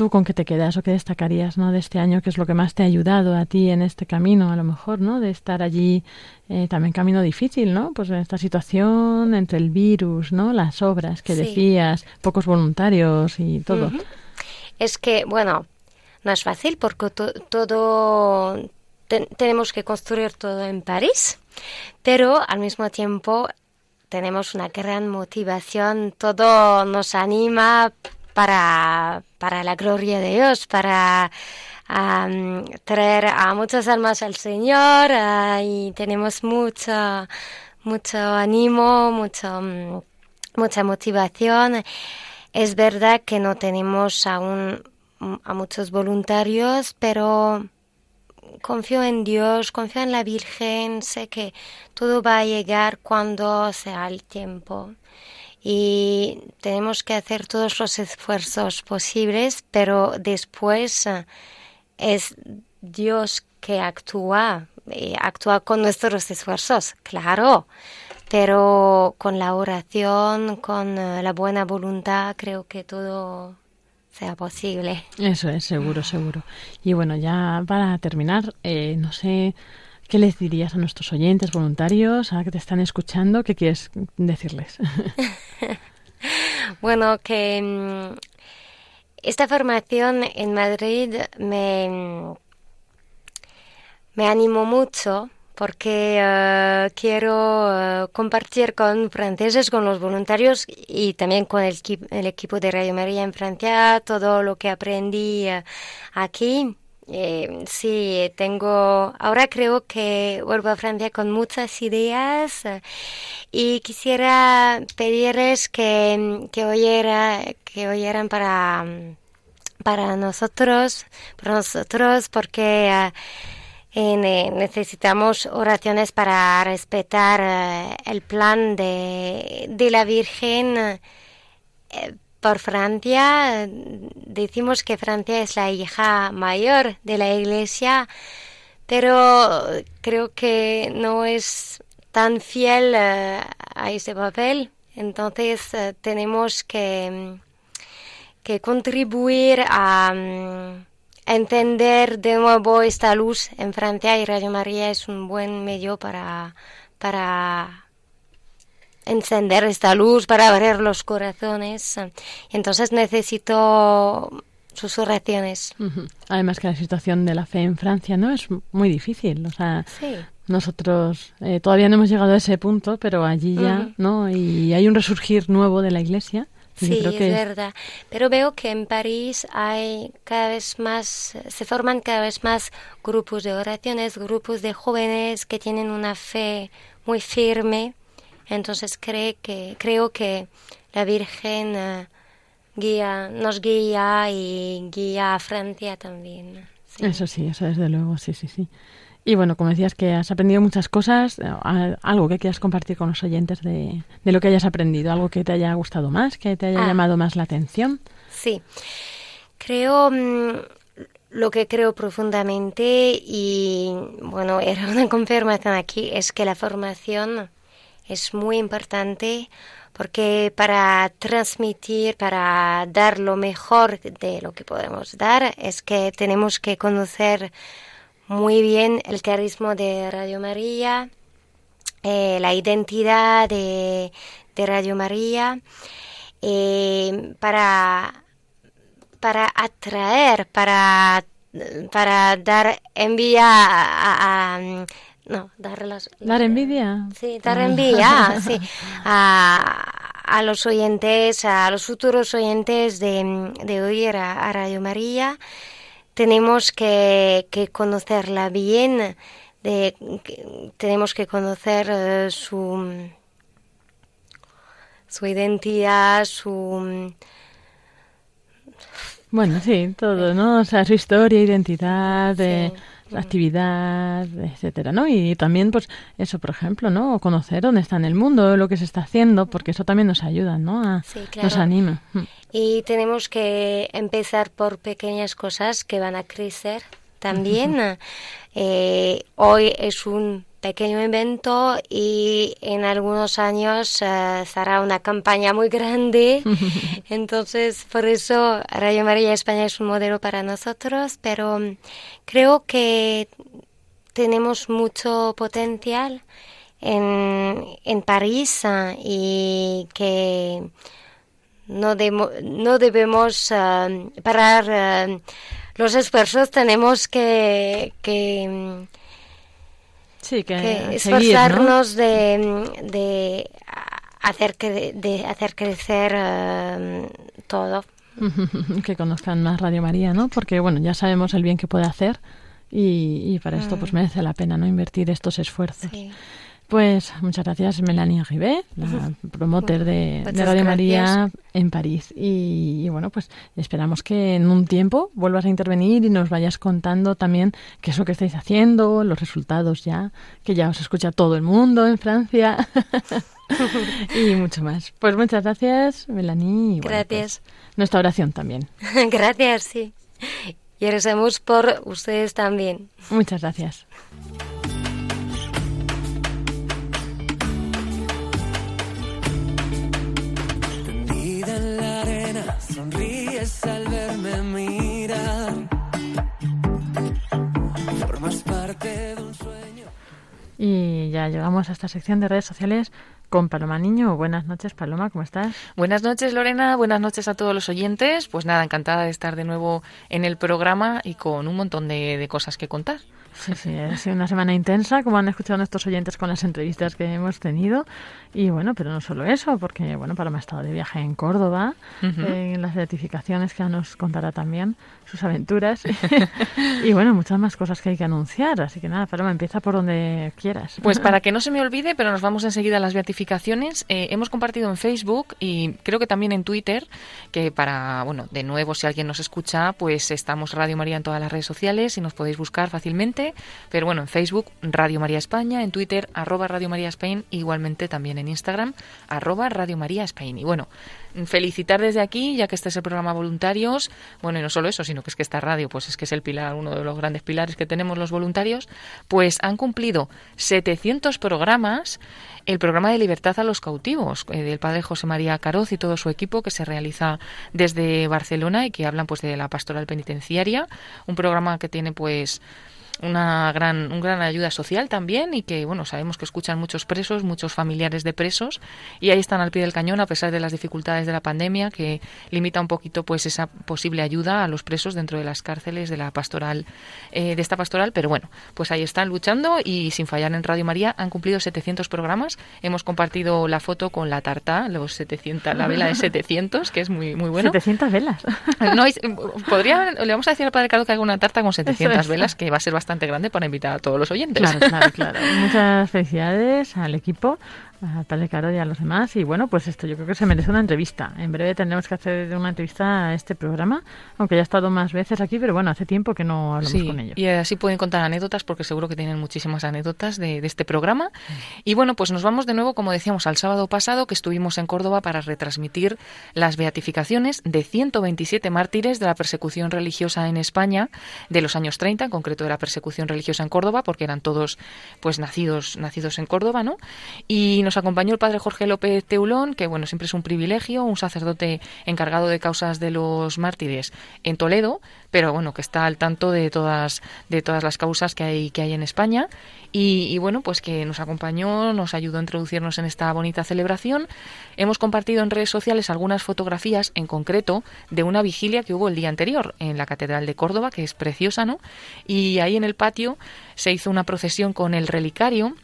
¿Tú con qué te quedas o qué destacarías, ¿no? De este año, qué es lo que más te ha ayudado a ti en este camino, a lo mejor, ¿no? De estar allí, eh, también camino difícil, ¿no? Pues en esta situación entre el virus, ¿no? Las obras que Sí. decías, pocos voluntarios y todo. Es que, bueno, no es fácil porque to- todo te- tenemos que construir todo en París, pero al mismo tiempo tenemos una gran motivación, todo nos anima para, para la gloria de Dios, para traer a muchas almas al Señor ah, y tenemos mucho, mucho ánimo, mucho, mm, mucha motivación. Es verdad que no tenemos aún mm, a muchos voluntarios, pero confío en Dios, confío en la Virgen, sé que todo va a llegar cuando sea el tiempo. Y tenemos que hacer todos los esfuerzos posibles, pero después eh, es Dios que actúa, actúa con nuestros esfuerzos, claro, pero con la oración, con eh, la buena voluntad, creo que todo sea posible. Eso es, seguro, seguro. Y bueno, ya para terminar, eh, no sé qué les dirías a nuestros oyentes voluntarios, a que te están escuchando, ¿qué quieres decirles? <laughs> Bueno, que mm, esta formación en Madrid me, mm, me animó mucho porque eh, quiero eh, compartir con franceses, con los voluntarios y también con el, equi- el equipo de Radio María en Francia todo lo que aprendí eh, aquí. Eh, sí, tengo, ahora creo que vuelvo a Francia con muchas ideas eh, y quisiera pedirles que, que, oyera, que oyeran para, para nosotros, para nosotros, porque eh, necesitamos oraciones para respetar eh, el plan de, de la Virgen por Francia. Decimos que Francia es la hija mayor de la Iglesia, pero creo que no es tan fiel eh, a ese papel. Entonces eh, tenemos que, que contribuir a, mm, entender de nuevo esta luz en Francia y Radio María es un buen medio para, para encender esta luz, para abrir los corazones. Entonces necesito sus oraciones. Además que la situación de la fe en Francia no es muy difícil, o sea, Sí. nosotros eh, todavía no hemos llegado a ese punto, pero allí ya. ¿no? Y hay un resurgir nuevo de la Iglesia Sí, creo es verdad. Pero veo que en París hay cada vez más, se forman cada vez más grupos de oraciones, grupos de jóvenes que tienen una fe muy firme. Entonces cree que, creo que la Virgen eh, guía, nos guía y guía a Francia también. Sí. Eso sí, eso desde luego, sí, sí, sí. Y bueno, como decías que has aprendido muchas cosas, eh, algo que quieras compartir con los oyentes de, de lo que hayas aprendido, algo que te haya gustado más, que te haya Ah. llamado más la atención. Sí, creo mm, lo que creo profundamente y bueno, era una <laughs> confirmación aquí, es que la formación es muy importante porque para transmitir, para dar lo mejor de lo que podemos dar, es que tenemos que conocer muy bien el carisma de Radio María, eh, la identidad de, de Radio María, eh, para, para atraer, para, para dar envidia a, a- a- no, dar las, ¿Dar envidia? Sí, dar envidia, <laughs> sí, a, a los oyentes, a los futuros oyentes de, de oír a, a Radio María. Tenemos que, que conocerla bien, de, que- tenemos que conocer eh, su, su identidad, su... Bueno, sí, todo, ¿no? O sea, su historia, identidad, eh. Actividad, etcétera, ¿no? Y también, pues, eso, por ejemplo, ¿no? Conocer dónde está en el mundo, lo que se está haciendo, porque eso también nos ayuda, ¿no? A- Sí, Nos anima. Y tenemos que empezar por pequeñas cosas que van a crecer también. Eh, hoy es un pequeño evento y en algunos años eh, será una campaña muy grande. <laughs> Entonces, por eso Radio María España es un modelo para nosotros, pero mm, creo que tenemos mucho potencial en, en París ah, y que no, demo- no debemos ah, parar ah, los esfuerzos, tenemos que, que, mm, Sí, que, que seguir, ¿no? esforzarnos de, de hacer, que, de hacer crecer ah, todo. <laughs> que conozcan más Radio María, ¿no? Porque, bueno, ya sabemos el bien que puede hacer y, y para esto pues merece la pena, ¿no? Invertir estos esfuerzos. Sí. Pues muchas gracias, Melanie Ribé, la promoter de, Radio María en París. Y, y bueno, pues esperamos que en un tiempo vuelvas a intervenir y nos vayas contando también qué es lo que estáis haciendo, los resultados ya, que ya os escucha todo el mundo en Francia <laughs> y mucho más. Pues muchas gracias, Melanie. y bueno, Gracias. pues, nuestra oración también. <laughs> Gracias, sí. Y rezamos por ustedes también. Muchas gracias. Y ya llegamos a esta sección de redes sociales con Paloma Niño. Buenas noches, Paloma, ¿cómo estás? Buenas noches, Lorena. Buenas noches a todos los oyentes. Pues nada, encantada de estar de nuevo en el programa y con un montón de, de cosas que contar. Sí, sí, ha sido una semana intensa, como han escuchado nuestros oyentes con las entrevistas que hemos tenido. Y bueno, pero no solo eso, porque bueno, Paloma ha estado de viaje en Córdoba, eh, en las certificaciones que nos contará también sus aventuras. <laughs> y bueno, muchas más cosas que hay que anunciar. Así que nada, Paloma, empieza por donde quieras. Pues para que no se me olvide, pero nos vamos enseguida a las beatificaciones. eh, hemos compartido en Facebook y creo que también en Twitter, que para, bueno, de nuevo, si alguien nos escucha, pues estamos Radio María en todas las redes sociales y nos podéis buscar fácilmente. Pero bueno, en Facebook, Radio María España, en Twitter, arroba Radio María Spain, igualmente también en Instagram, arroba Radio María Spain. Y bueno, felicitar desde aquí, ya que este es el programa voluntarios, bueno, y no solo eso, sino que es que esta radio, pues es que es el pilar, uno de los grandes pilares que tenemos los voluntarios, pues han cumplido 700 programas, el programa de libertad a los cautivos, eh, del padre José María Caroz y todo su equipo, que se realiza desde Barcelona y que hablan pues de la pastoral penitenciaria, un programa que tiene pues una gran, un gran ayuda social también y que, bueno, sabemos que escuchan muchos presos, muchos familiares de presos y ahí están al pie del cañón a pesar de las dificultades de la pandemia que limita un poquito pues esa posible ayuda a los presos dentro de las cárceles de la pastoral, eh, de esta pastoral, pero bueno, pues ahí están luchando y sin fallar en Radio María han cumplido 700 programas. Hemos compartido la foto con la tarta, los 700, la vela de 700, que es muy, muy bueno. 700 velas. <laughs> No, podría, le vamos a decir al Padre Carlos que haga una tarta con 700 velas, que va a ser bastante grande para invitar a todos los oyentes. Claro, claro, claro. <laughs> Muchas felicidades al equipo a Caro y a los demás. Y bueno, pues esto yo creo que se merece una entrevista. En breve tendremos que hacer una entrevista a este programa, aunque ya ha estado más veces aquí, pero bueno, hace tiempo que no hablamos con ellos. Y así pueden contar anécdotas, porque seguro que tienen muchísimas anécdotas de, de este programa. Y bueno, pues nos vamos de nuevo, como decíamos, al sábado pasado, que estuvimos en Córdoba para retransmitir las beatificaciones de 127 mártires de la persecución religiosa en España de los años 30, en concreto de la persecución religiosa en Córdoba, porque eran todos pues nacidos, nacidos en Córdoba, ¿no? Y nos acompañó el padre Jorge López Teulón, que bueno, siempre es un privilegio, un sacerdote encargado de causas de los mártires en Toledo, pero bueno, que está al tanto de todas, de todas las causas que hay, que hay en España. Y, y, bueno, pues que nos acompañó, nos ayudó a introducirnos en esta bonita celebración. Hemos compartido en redes sociales algunas fotografías, en concreto, de una vigilia que hubo el día anterior en la Catedral de Córdoba, que es preciosa, ¿no? Y ahí en el patio se hizo una procesión con el relicario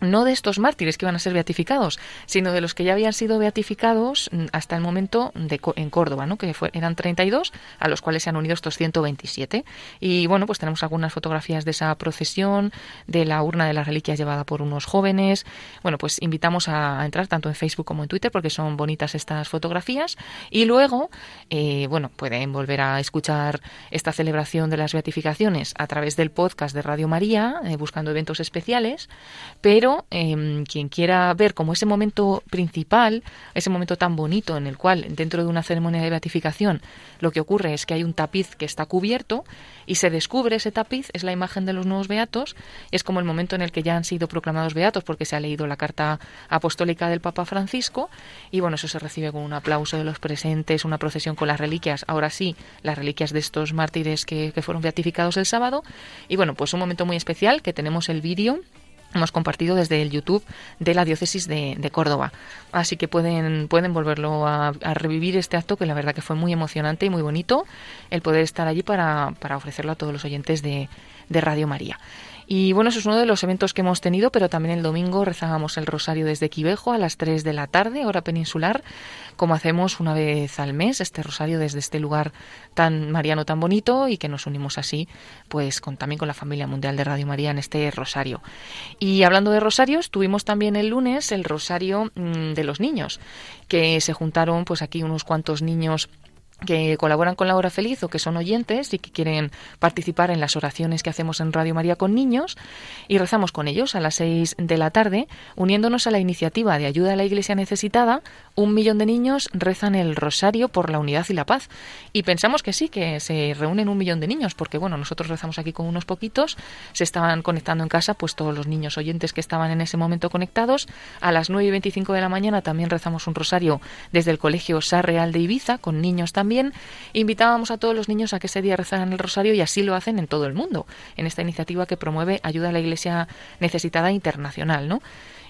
no de estos mártires que iban a ser beatificados, sino de los que ya habían sido beatificados mm, hasta el momento de, en Córdoba, ¿no? que fue, eran 32, a los cuales se han unido estos 127. Y bueno, pues tenemos algunas fotografías de esa procesión, de la urna de las reliquias llevada por unos jóvenes. Bueno, pues invitamos a, entrar tanto en Facebook como en Twitter porque son bonitas estas fotografías. Y luego, eh, bueno, pueden volver a escuchar esta celebración de las beatificaciones a través del podcast de Radio María, eh, buscando eventos especiales, pero Em, quien quiera ver como ese momento principal, ese momento tan bonito en el cual dentro de una ceremonia de beatificación lo que ocurre es que hay un tapiz que está cubierto y se descubre ese tapiz, es la imagen de los nuevos beatos, es como el momento en el que ya han sido proclamados beatos porque se ha leído la carta apostólica del Papa Francisco y bueno, eso se recibe con un aplauso de los presentes, una procesión con las reliquias, ahora sí, las reliquias de estos mártires que, que fueron beatificados el sábado y bueno, pues un momento muy especial que tenemos el vídeo hemos compartido desde el YouTube de la diócesis de, Córdoba. Así que pueden, pueden volverlo a, revivir este acto que la verdad que fue muy emocionante y muy bonito el poder estar allí para, para ofrecerlo a todos los oyentes de, de Radio María. Y bueno, eso es uno de los eventos que hemos tenido, pero también el domingo rezábamos el rosario desde Quivejo a las 3 de la tarde, hora peninsular, como hacemos una vez al mes, este rosario desde este lugar tan mariano, tan bonito, y que nos unimos así, pues con, también con la familia mundial de Radio María en este rosario. Y hablando de rosarios, tuvimos también el lunes el rosario mm, de los niños, que se juntaron pues aquí unos cuantos niños que colaboran con la hora feliz o que son oyentes y que quieren participar en las oraciones que hacemos en Radio María con niños y rezamos con ellos a las seis de la tarde uniéndonos a la iniciativa de ayuda a la Iglesia necesitada un millón de niños rezan el rosario por la unidad y la paz. Y pensamos que sí que se reúnen un millón de niños porque bueno nosotros rezamos aquí con unos poquitos se estaban conectando en casa pues todos los niños oyentes que estaban en ese momento conectados. A las nueve y veinticinco de la mañana también rezamos un rosario desde el colegio Sar Real de Ibiza con niños también también invitábamos a todos los niños a que ese día rezaran el rosario y así lo hacen en todo el mundo, en esta iniciativa que promueve ayuda a la Iglesia necesitada internacional, ¿no?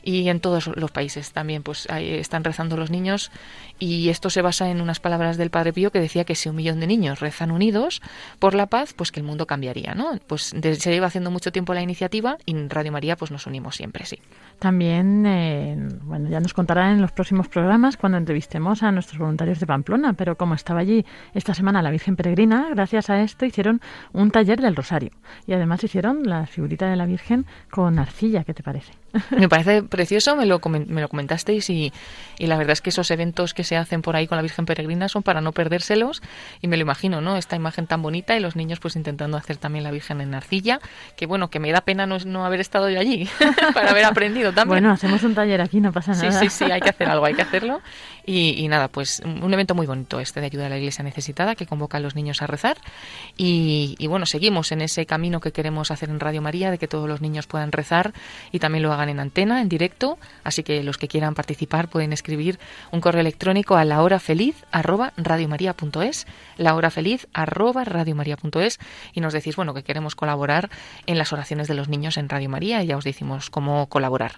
Y en todos los países también pues están rezando los niños. Y esto se basa en unas palabras del Padre Pío que decía que si un millón de niños rezan unidos por la paz pues que el mundo cambiaría no pues se lleva haciendo mucho tiempo la iniciativa y en Radio María pues nos unimos siempre sí. También eh, bueno ya nos contarán en los próximos programas cuando entrevistemos a nuestros voluntarios de Pamplona pero como estaba allí esta semana la Virgen Peregrina gracias a esto hicieron un taller del Rosario. Y además hicieron la figurita de la Virgen con arcilla ¿qué te parece? Me parece precioso, me lo, me lo comentasteis y, y, la verdad es que esos eventos que se hacen por ahí con la Virgen Peregrina son para no perdérselos y me lo imagino, ¿no? Esta imagen tan bonita y los niños pues intentando hacer también la Virgen en arcilla, que bueno, que me da pena no, no haber estado yo allí <laughs> para haber aprendido también. Bueno, hacemos un taller aquí, no pasa nada. Sí, sí, sí, hay que hacer algo, hay que hacerlo. Y, nada, pues un evento muy bonito este de ayuda a la Iglesia necesitada que convoca a los niños a rezar. Y, bueno, seguimos en ese camino que queremos hacer en Radio María de que todos los niños puedan rezar y también lo hagan en antena, en directo. Así que los que quieran participar pueden escribir un correo electrónico a la hora feliz arroba radiomaria.es, la hora feliz arroba y nos decís, bueno, que queremos colaborar en las oraciones de los niños en Radio María y ya os decimos cómo colaborar.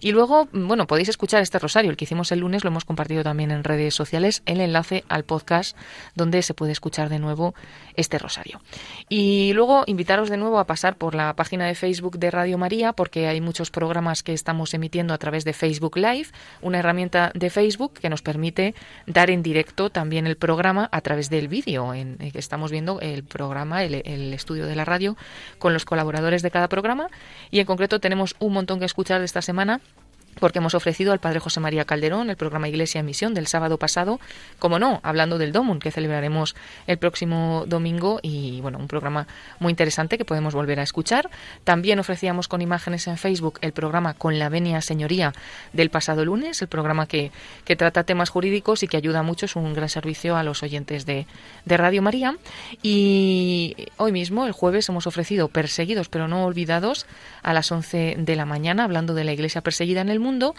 Y luego, bueno, podéis escuchar este rosario, el que hicimos el lunes, lo hemos compartido también en redes sociales, el enlace al podcast donde se puede escuchar de nuevo este rosario. Y luego invitaros de nuevo a pasar por la página de Facebook de Radio María porque hay muchos programas que estamos emitiendo a través de Facebook Live, una herramienta de Facebook que nos permite dar en directo también el programa a través del vídeo. En, eh, estamos viendo el programa, el, el estudio de la radio con los colaboradores de cada programa y en concreto tenemos un montón que escuchar de esta semana porque hemos ofrecido al Padre José María Calderón el programa Iglesia en Misión del sábado pasado, como no, hablando del Domun, que celebraremos el próximo domingo, y bueno, un programa muy interesante que podemos volver a escuchar. También ofrecíamos con imágenes en Facebook el programa Con la Venia Señoría del pasado lunes, el programa que, que trata temas jurídicos y que ayuda mucho, es un gran servicio a los oyentes de, de Radio María. Y hoy mismo, el jueves, hemos ofrecido Perseguidos pero no olvidados a las 11 de la mañana, hablando de la Iglesia perseguida en el mundo.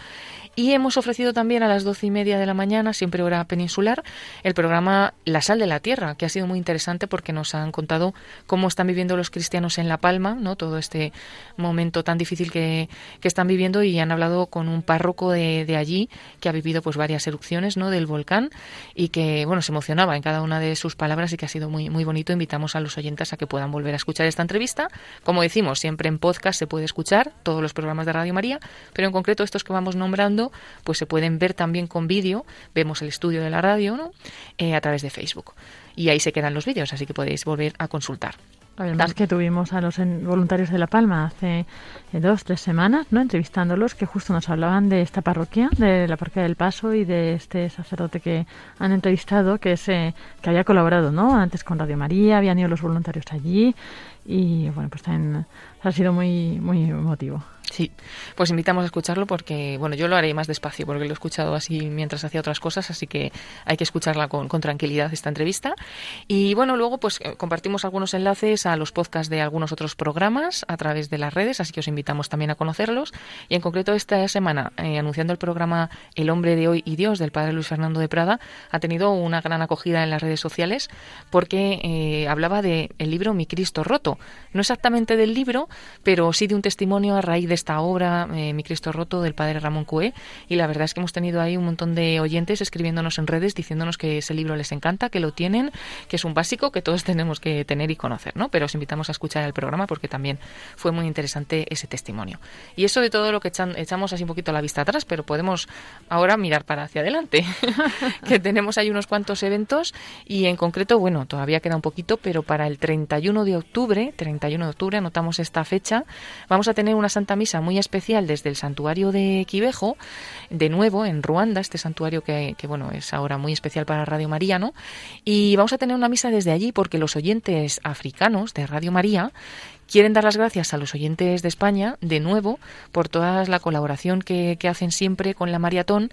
Y hemos ofrecido también a las doce y media de la mañana, siempre hora peninsular, el programa La Sal de la Tierra, que ha sido muy interesante porque nos han contado cómo están viviendo los cristianos en La Palma, ¿no? todo este momento tan difícil que, que están viviendo y han hablado con un párroco de, de, allí que ha vivido pues varias erupciones ¿no? del volcán y que bueno se emocionaba en cada una de sus palabras y que ha sido muy, muy bonito. Invitamos a los oyentes a que puedan volver a escuchar esta entrevista. Como decimos, siempre en podcast se puede escuchar todos los programas de Radio María, pero en concreto estos que vamos nombrando pues se pueden ver también con vídeo, vemos el estudio de la radio, ¿no? Eh, a través de Facebook. Y ahí se quedan los vídeos, así que podéis volver a consultar. Además que tuvimos a los voluntarios de La Palma hace eh, dos, tres semanas, ¿no? Entrevistándolos, que justo nos hablaban de esta parroquia, de la parroquia del Paso y de este sacerdote que han entrevistado, que es, eh, que había colaborado, ¿no? Antes con Radio María, habían ido los voluntarios allí y, bueno, pues también ha sido muy, muy emotivo. Sí, pues invitamos a escucharlo porque, bueno, yo lo haré más despacio porque lo he escuchado así mientras hacía otras cosas, así que hay que escucharla con, con tranquilidad esta entrevista. Y bueno, luego pues compartimos algunos enlaces a los podcasts de algunos otros programas a través de las redes, así que os invitamos también a conocerlos. Y en concreto esta semana, eh, anunciando el programa El hombre de hoy y Dios del padre Luis Fernando de Prada, ha tenido una gran acogida en las redes sociales porque eh, hablaba del el libro Mi Cristo Roto. No exactamente del libro, pero sí de un testimonio a raíz de esta obra, eh, Mi Cristo Roto, del padre Ramón Cué, y la verdad es que hemos tenido ahí un montón de oyentes escribiéndonos en redes diciéndonos que ese libro les encanta, que lo tienen, que es un básico que todos <laughs> tenemos que tener y conocer, ¿no? Pero os invitamos a escuchar el programa porque también fue muy interesante ese testimonio. Y eso de todo lo que echan, echamos así un poquito la vista atrás, pero podemos ahora mirar para hacia adelante, <laughs> que tenemos ahí unos cuantos eventos y en concreto, bueno, todavía queda un poquito, pero para el 31 de octubre, 31 de octubre, anotamos esta fecha, vamos a tener una Santa Misa muy especial desde el santuario de Quivejo, de nuevo en Ruanda, este santuario que, bueno es ahora muy especial para Radio María, ¿no? Y vamos a tener una misa desde allí porque los oyentes africanos de Radio María quieren dar las gracias a los oyentes de España, de nuevo, por toda la colaboración que, que, hacen siempre con la Maratón,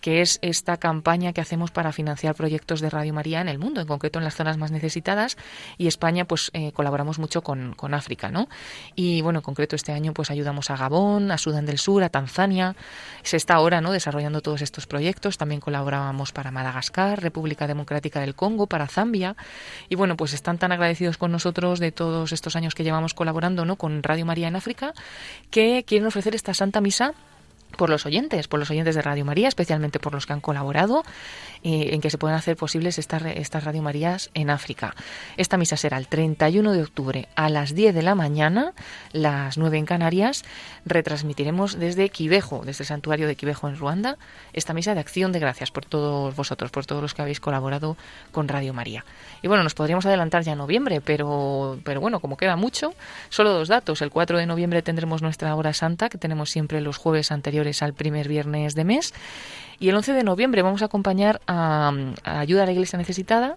que es esta campaña que hacemos para financiar proyectos de Radio María en el mundo, en concreto en las zonas más necesitadas. Y España, pues eh, colaboramos mucho con, con, África, ¿no? Y bueno, en concreto este año, pues ayudamos a Gabón, a Sudán del Sur, a Tanzania. Se está ahora, ¿no? Desarrollando todos estos proyectos. También colaborábamos para Madagascar, República Democrática del Congo, para Zambia. Y bueno, pues están tan agradecidos con nosotros de todos estos años que llevamos colaborando, ¿no? Con Radio María en África, que quieren ofrecer esta Santa Misa por los oyentes, por los oyentes de Radio María, especialmente por los que han colaborado eh, en que se puedan hacer posibles estas, estas Radio Marías en África. Esta misa será el 31 de octubre a las 10 de la mañana, las 9 en Canarias. Retransmitiremos desde Quivejo, desde el santuario de Quivejo en Ruanda, esta misa de acción de gracias por todos vosotros, por todos los que habéis colaborado con Radio María. Y bueno, nos podríamos adelantar ya a noviembre, pero, pero bueno, como queda mucho, solo dos datos. El 4 de noviembre tendremos nuestra hora santa, que tenemos siempre los jueves anteriores al primer viernes de mes. Y el 11 de noviembre vamos a acompañar a, Ayuda a la Iglesia Necesitada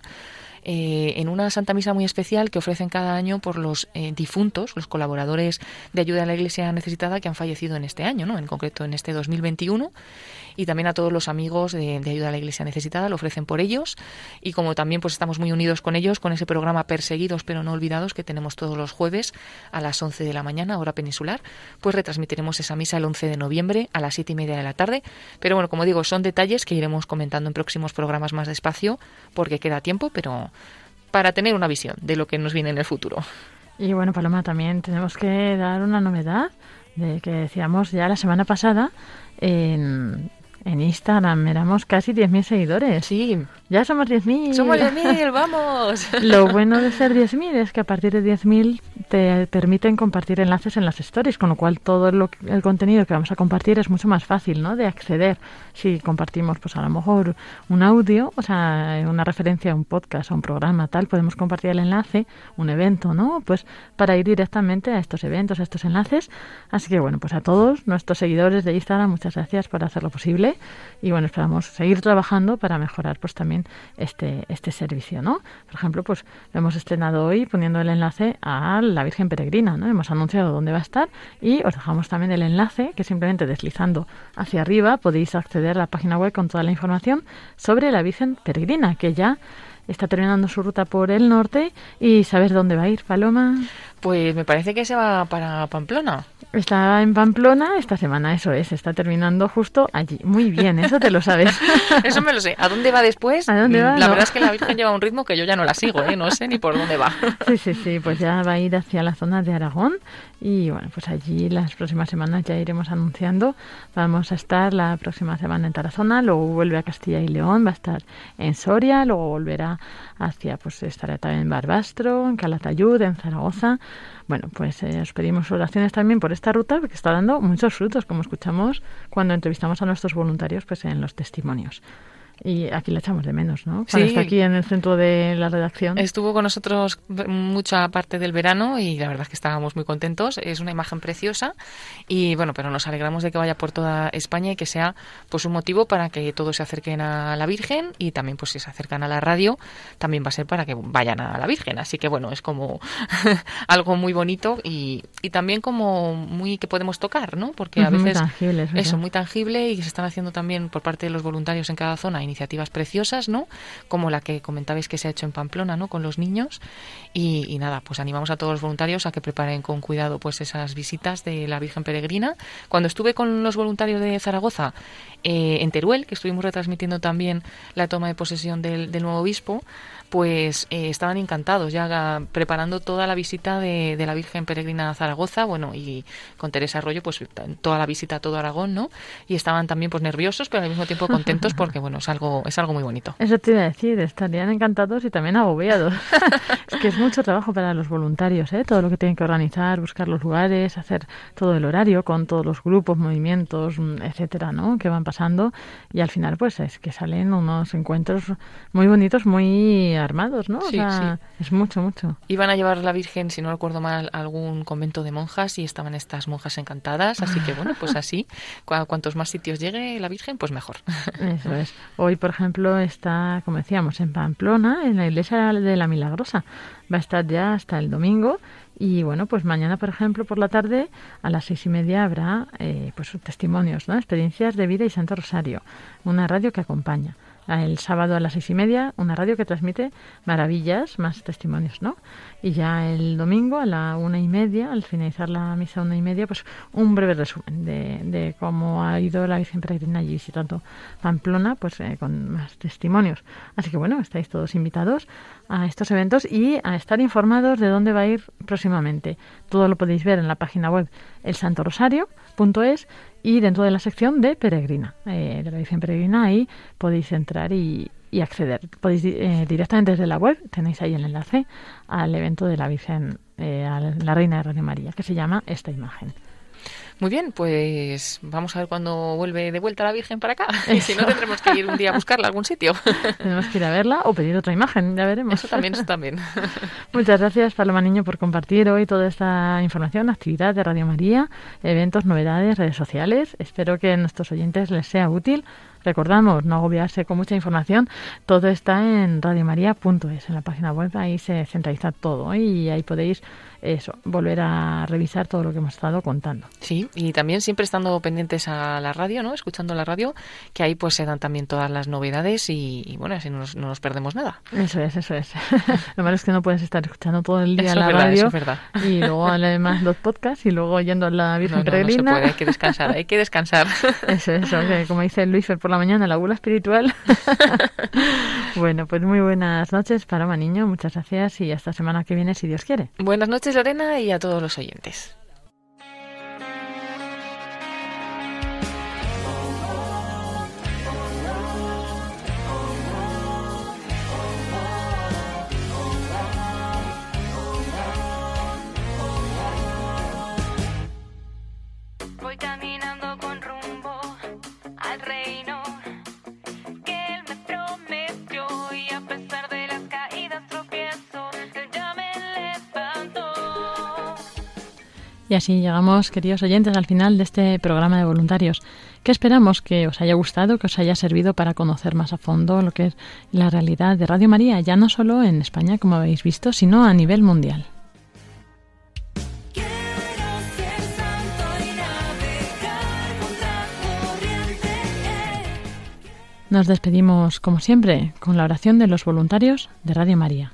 eh, en una Santa Misa muy especial que ofrecen cada año por los eh, difuntos, los colaboradores de ayuda a la Iglesia necesitada que han fallecido en este año, ¿no? en concreto en este 2021 y también a todos los amigos de, ayuda a la Iglesia necesitada, lo ofrecen por ellos y como también pues estamos muy unidos con ellos con ese programa Perseguidos pero no olvidados que tenemos todos los jueves a las 11 de la mañana, hora peninsular, pues retransmitiremos esa misa el 11 de noviembre a las siete y media de la tarde. Pero bueno, como digo, son detalles que iremos comentando en próximos programas más despacio porque queda tiempo, pero para tener una visión de lo que nos viene en el futuro. Y bueno, Paloma, también tenemos que dar una novedad de que decíamos ya la semana pasada en en Instagram éramos casi 10.000 seguidores. Sí. Ya somos 10.000. Somos 10.000, vamos. <laughs> Lo bueno de ser 10.000 es que a partir de 10.000 te permiten compartir enlaces en las stories, con lo cual todo lo, el contenido que vamos a compartir es mucho más fácil, ¿no? De acceder. Si compartimos, pues a lo mejor un audio, o sea, una referencia a un podcast, a un programa, tal, podemos compartir el enlace, un evento, ¿no? Pues para ir directamente a estos eventos, a estos enlaces. Así que bueno, pues a todos nuestros seguidores de Instagram, muchas gracias por hacerlo posible y bueno, esperamos seguir trabajando para mejorar pues también este, este servicio, ¿no? Por ejemplo, pues lo hemos estrenado hoy poniendo el enlace a la Virgen Peregrina, ¿no? Hemos anunciado dónde va a estar y os dejamos también el enlace que simplemente deslizando hacia arriba podéis acceder a la página web con toda la información sobre la Virgen Peregrina, que ya está terminando su ruta por el norte y ¿sabes dónde va a ir, Paloma? Pues me parece que se va para Pamplona. Está en Pamplona esta semana, eso es, está terminando justo allí. Muy bien, eso te lo sabes. <laughs> eso me lo sé. ¿A dónde va después? ¿A dónde va? La verdad es que la Virgen lleva un ritmo que yo ya no la sigo, ¿eh? no sé ni por dónde va. sí, sí, sí, pues ya va a ir hacia la zona de Aragón y bueno, pues allí las próximas semanas ya iremos anunciando. Vamos a estar la próxima semana en Tarazona, luego vuelve a Castilla y León, va a estar en Soria, luego volverá hacia, pues estará también en Barbastro, en Calatayud, en Zaragoza. Bueno, pues eh, os pedimos oraciones también por esta ruta porque está dando muchos frutos, como escuchamos cuando entrevistamos a nuestros voluntarios pues en los testimonios. Y aquí la echamos de menos, ¿no? Cuando Sí. está aquí en el centro de la redacción. Estuvo con nosotros mucha parte del verano y la verdad es que estábamos muy contentos. Es una imagen preciosa y bueno, pero nos alegramos de que vaya por toda España y que sea pues un motivo para que todos se acerquen a la Virgen y también pues si se acercan a la radio también va a ser para que vayan a la Virgen. Así que bueno, es como <laughs> algo muy bonito y, y también como muy que podemos tocar, ¿no? Porque a Ujú, muy veces tangible, es eso muy tangible y se están haciendo también por parte de los voluntarios en cada zona iniciativas preciosas, ¿no? Como la que comentabais que se ha hecho en Pamplona, ¿no? Con los niños y, y nada, pues animamos a todos los voluntarios a que preparen con cuidado pues esas visitas de la Virgen Peregrina. Cuando estuve con los voluntarios de Zaragoza eh, en Teruel, que estuvimos retransmitiendo también la toma de posesión del, del nuevo obispo, pues eh, estaban encantados ya preparando toda la visita de, de la Virgen Peregrina a Zaragoza, bueno, y con Teresa Arroyo, pues toda la visita a todo Aragón, ¿no? Y estaban también pues nerviosos, pero al mismo tiempo contentos <laughs> porque, bueno, es algo, es algo muy bonito. Eso te iba a decir, estarían encantados y también agobiados. <laughs> es que es mucho trabajo para los voluntarios, ¿eh? Todo lo que tienen que organizar, buscar los lugares, hacer todo el horario con todos los grupos, movimientos, mm, etcétera, ¿no? Que van pasando y al final, pues es que salen unos encuentros muy bonitos, muy armados, ¿no? O Sí, es mucho, mucho. Iban a llevar la Virgen, si no recuerdo mal, a algún convento de monjas y estaban estas monjas encantadas, así que bueno, pues así, <laughs> cua- cuantos más sitios llegue la Virgen, pues mejor. Eso es. Hoy, por ejemplo, está, como decíamos, en Pamplona, en la iglesia de la Milagrosa. Va a estar ya hasta el domingo. Y bueno, pues mañana, por ejemplo, por la tarde, a las seis y media habrá eh, pues testimonios, ¿no? Experiencias de vida y Santo Rosario. Una radio que acompaña. El sábado a las seis y media, una radio que transmite maravillas, más testimonios, ¿no? Y ya el domingo a la una y media, al finalizar la misa una y media, pues un breve resumen de, de cómo ha ido la Virgen Peregrina allí visitando Pamplona, pues eh, con más testimonios. Así que bueno, estáis todos invitados a estos eventos y a estar informados de dónde va a ir próximamente. Todo lo podéis ver en la página web elsantorosario.es y dentro de la sección de Peregrina, eh, de la Virgen Peregrina, ahí podéis entrar y, y acceder. Podéis eh, directamente desde la web, tenéis ahí el enlace al evento de la Virgen, eh, a la Reina de Radio María, que se llama Esta Imagen. Muy bien, pues vamos a ver cuándo vuelve de vuelta la Virgen para acá. <laughs> Y si no, tendremos que ir un día a buscarla a algún sitio. <laughs> Tenemos que ir a verla o pedir otra imagen, ya veremos. Eso también, eso también. <laughs> Muchas gracias, Paloma Niño, por compartir hoy toda esta información, actividad de Radio María, eventos, novedades, redes sociales. Espero que a nuestros oyentes les sea útil. Recordamos, no agobiarse con mucha información, todo está en radiomaria.es, en la página web, ahí se centraliza todo y ahí podéis eso, volver a revisar todo lo que hemos estado contando. Sí, y también siempre estando pendientes a la radio, ¿no? Escuchando la radio, que ahí pues se dan también todas las novedades y, y bueno, así no nos, no nos perdemos nada. Eso es, eso es. <laughs> Lo malo es que no puedes estar escuchando todo el día Eso la es verdad, radio eso es verdad. y luego además los podcasts y luego oyendo a la No, Virgen no, no se Peregrina. puede, hay que descansar, hay que descansar. <laughs> Eso, eso, que como dice Luis por la mañana, la bula espiritual. <laughs> bueno, pues muy buenas noches, Paloma Niño, muchas gracias y hasta semana que viene, si Dios quiere. Buenas noches, Lorena, y a todos los oyentes. Y así llegamos, queridos oyentes, al final de este programa de voluntarios, que esperamos que os haya gustado, que os haya servido para conocer más a fondo lo que es la realidad de Radio María, ya no solo en España, como habéis visto, sino a nivel mundial. Corriente. Nos despedimos, como siempre, con la oración de los voluntarios de Radio María.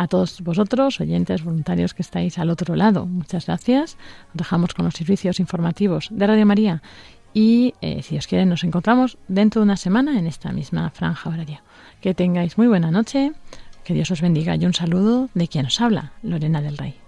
A todos vosotros, oyentes voluntarios que estáis al otro lado, muchas gracias. Os dejamos con los servicios informativos de Radio María y, eh, si os quieren, nos encontramos dentro de una semana en esta misma franja horaria. Que tengáis muy buena noche, que Dios os bendiga y un saludo de quien os habla, Lorena del Rey.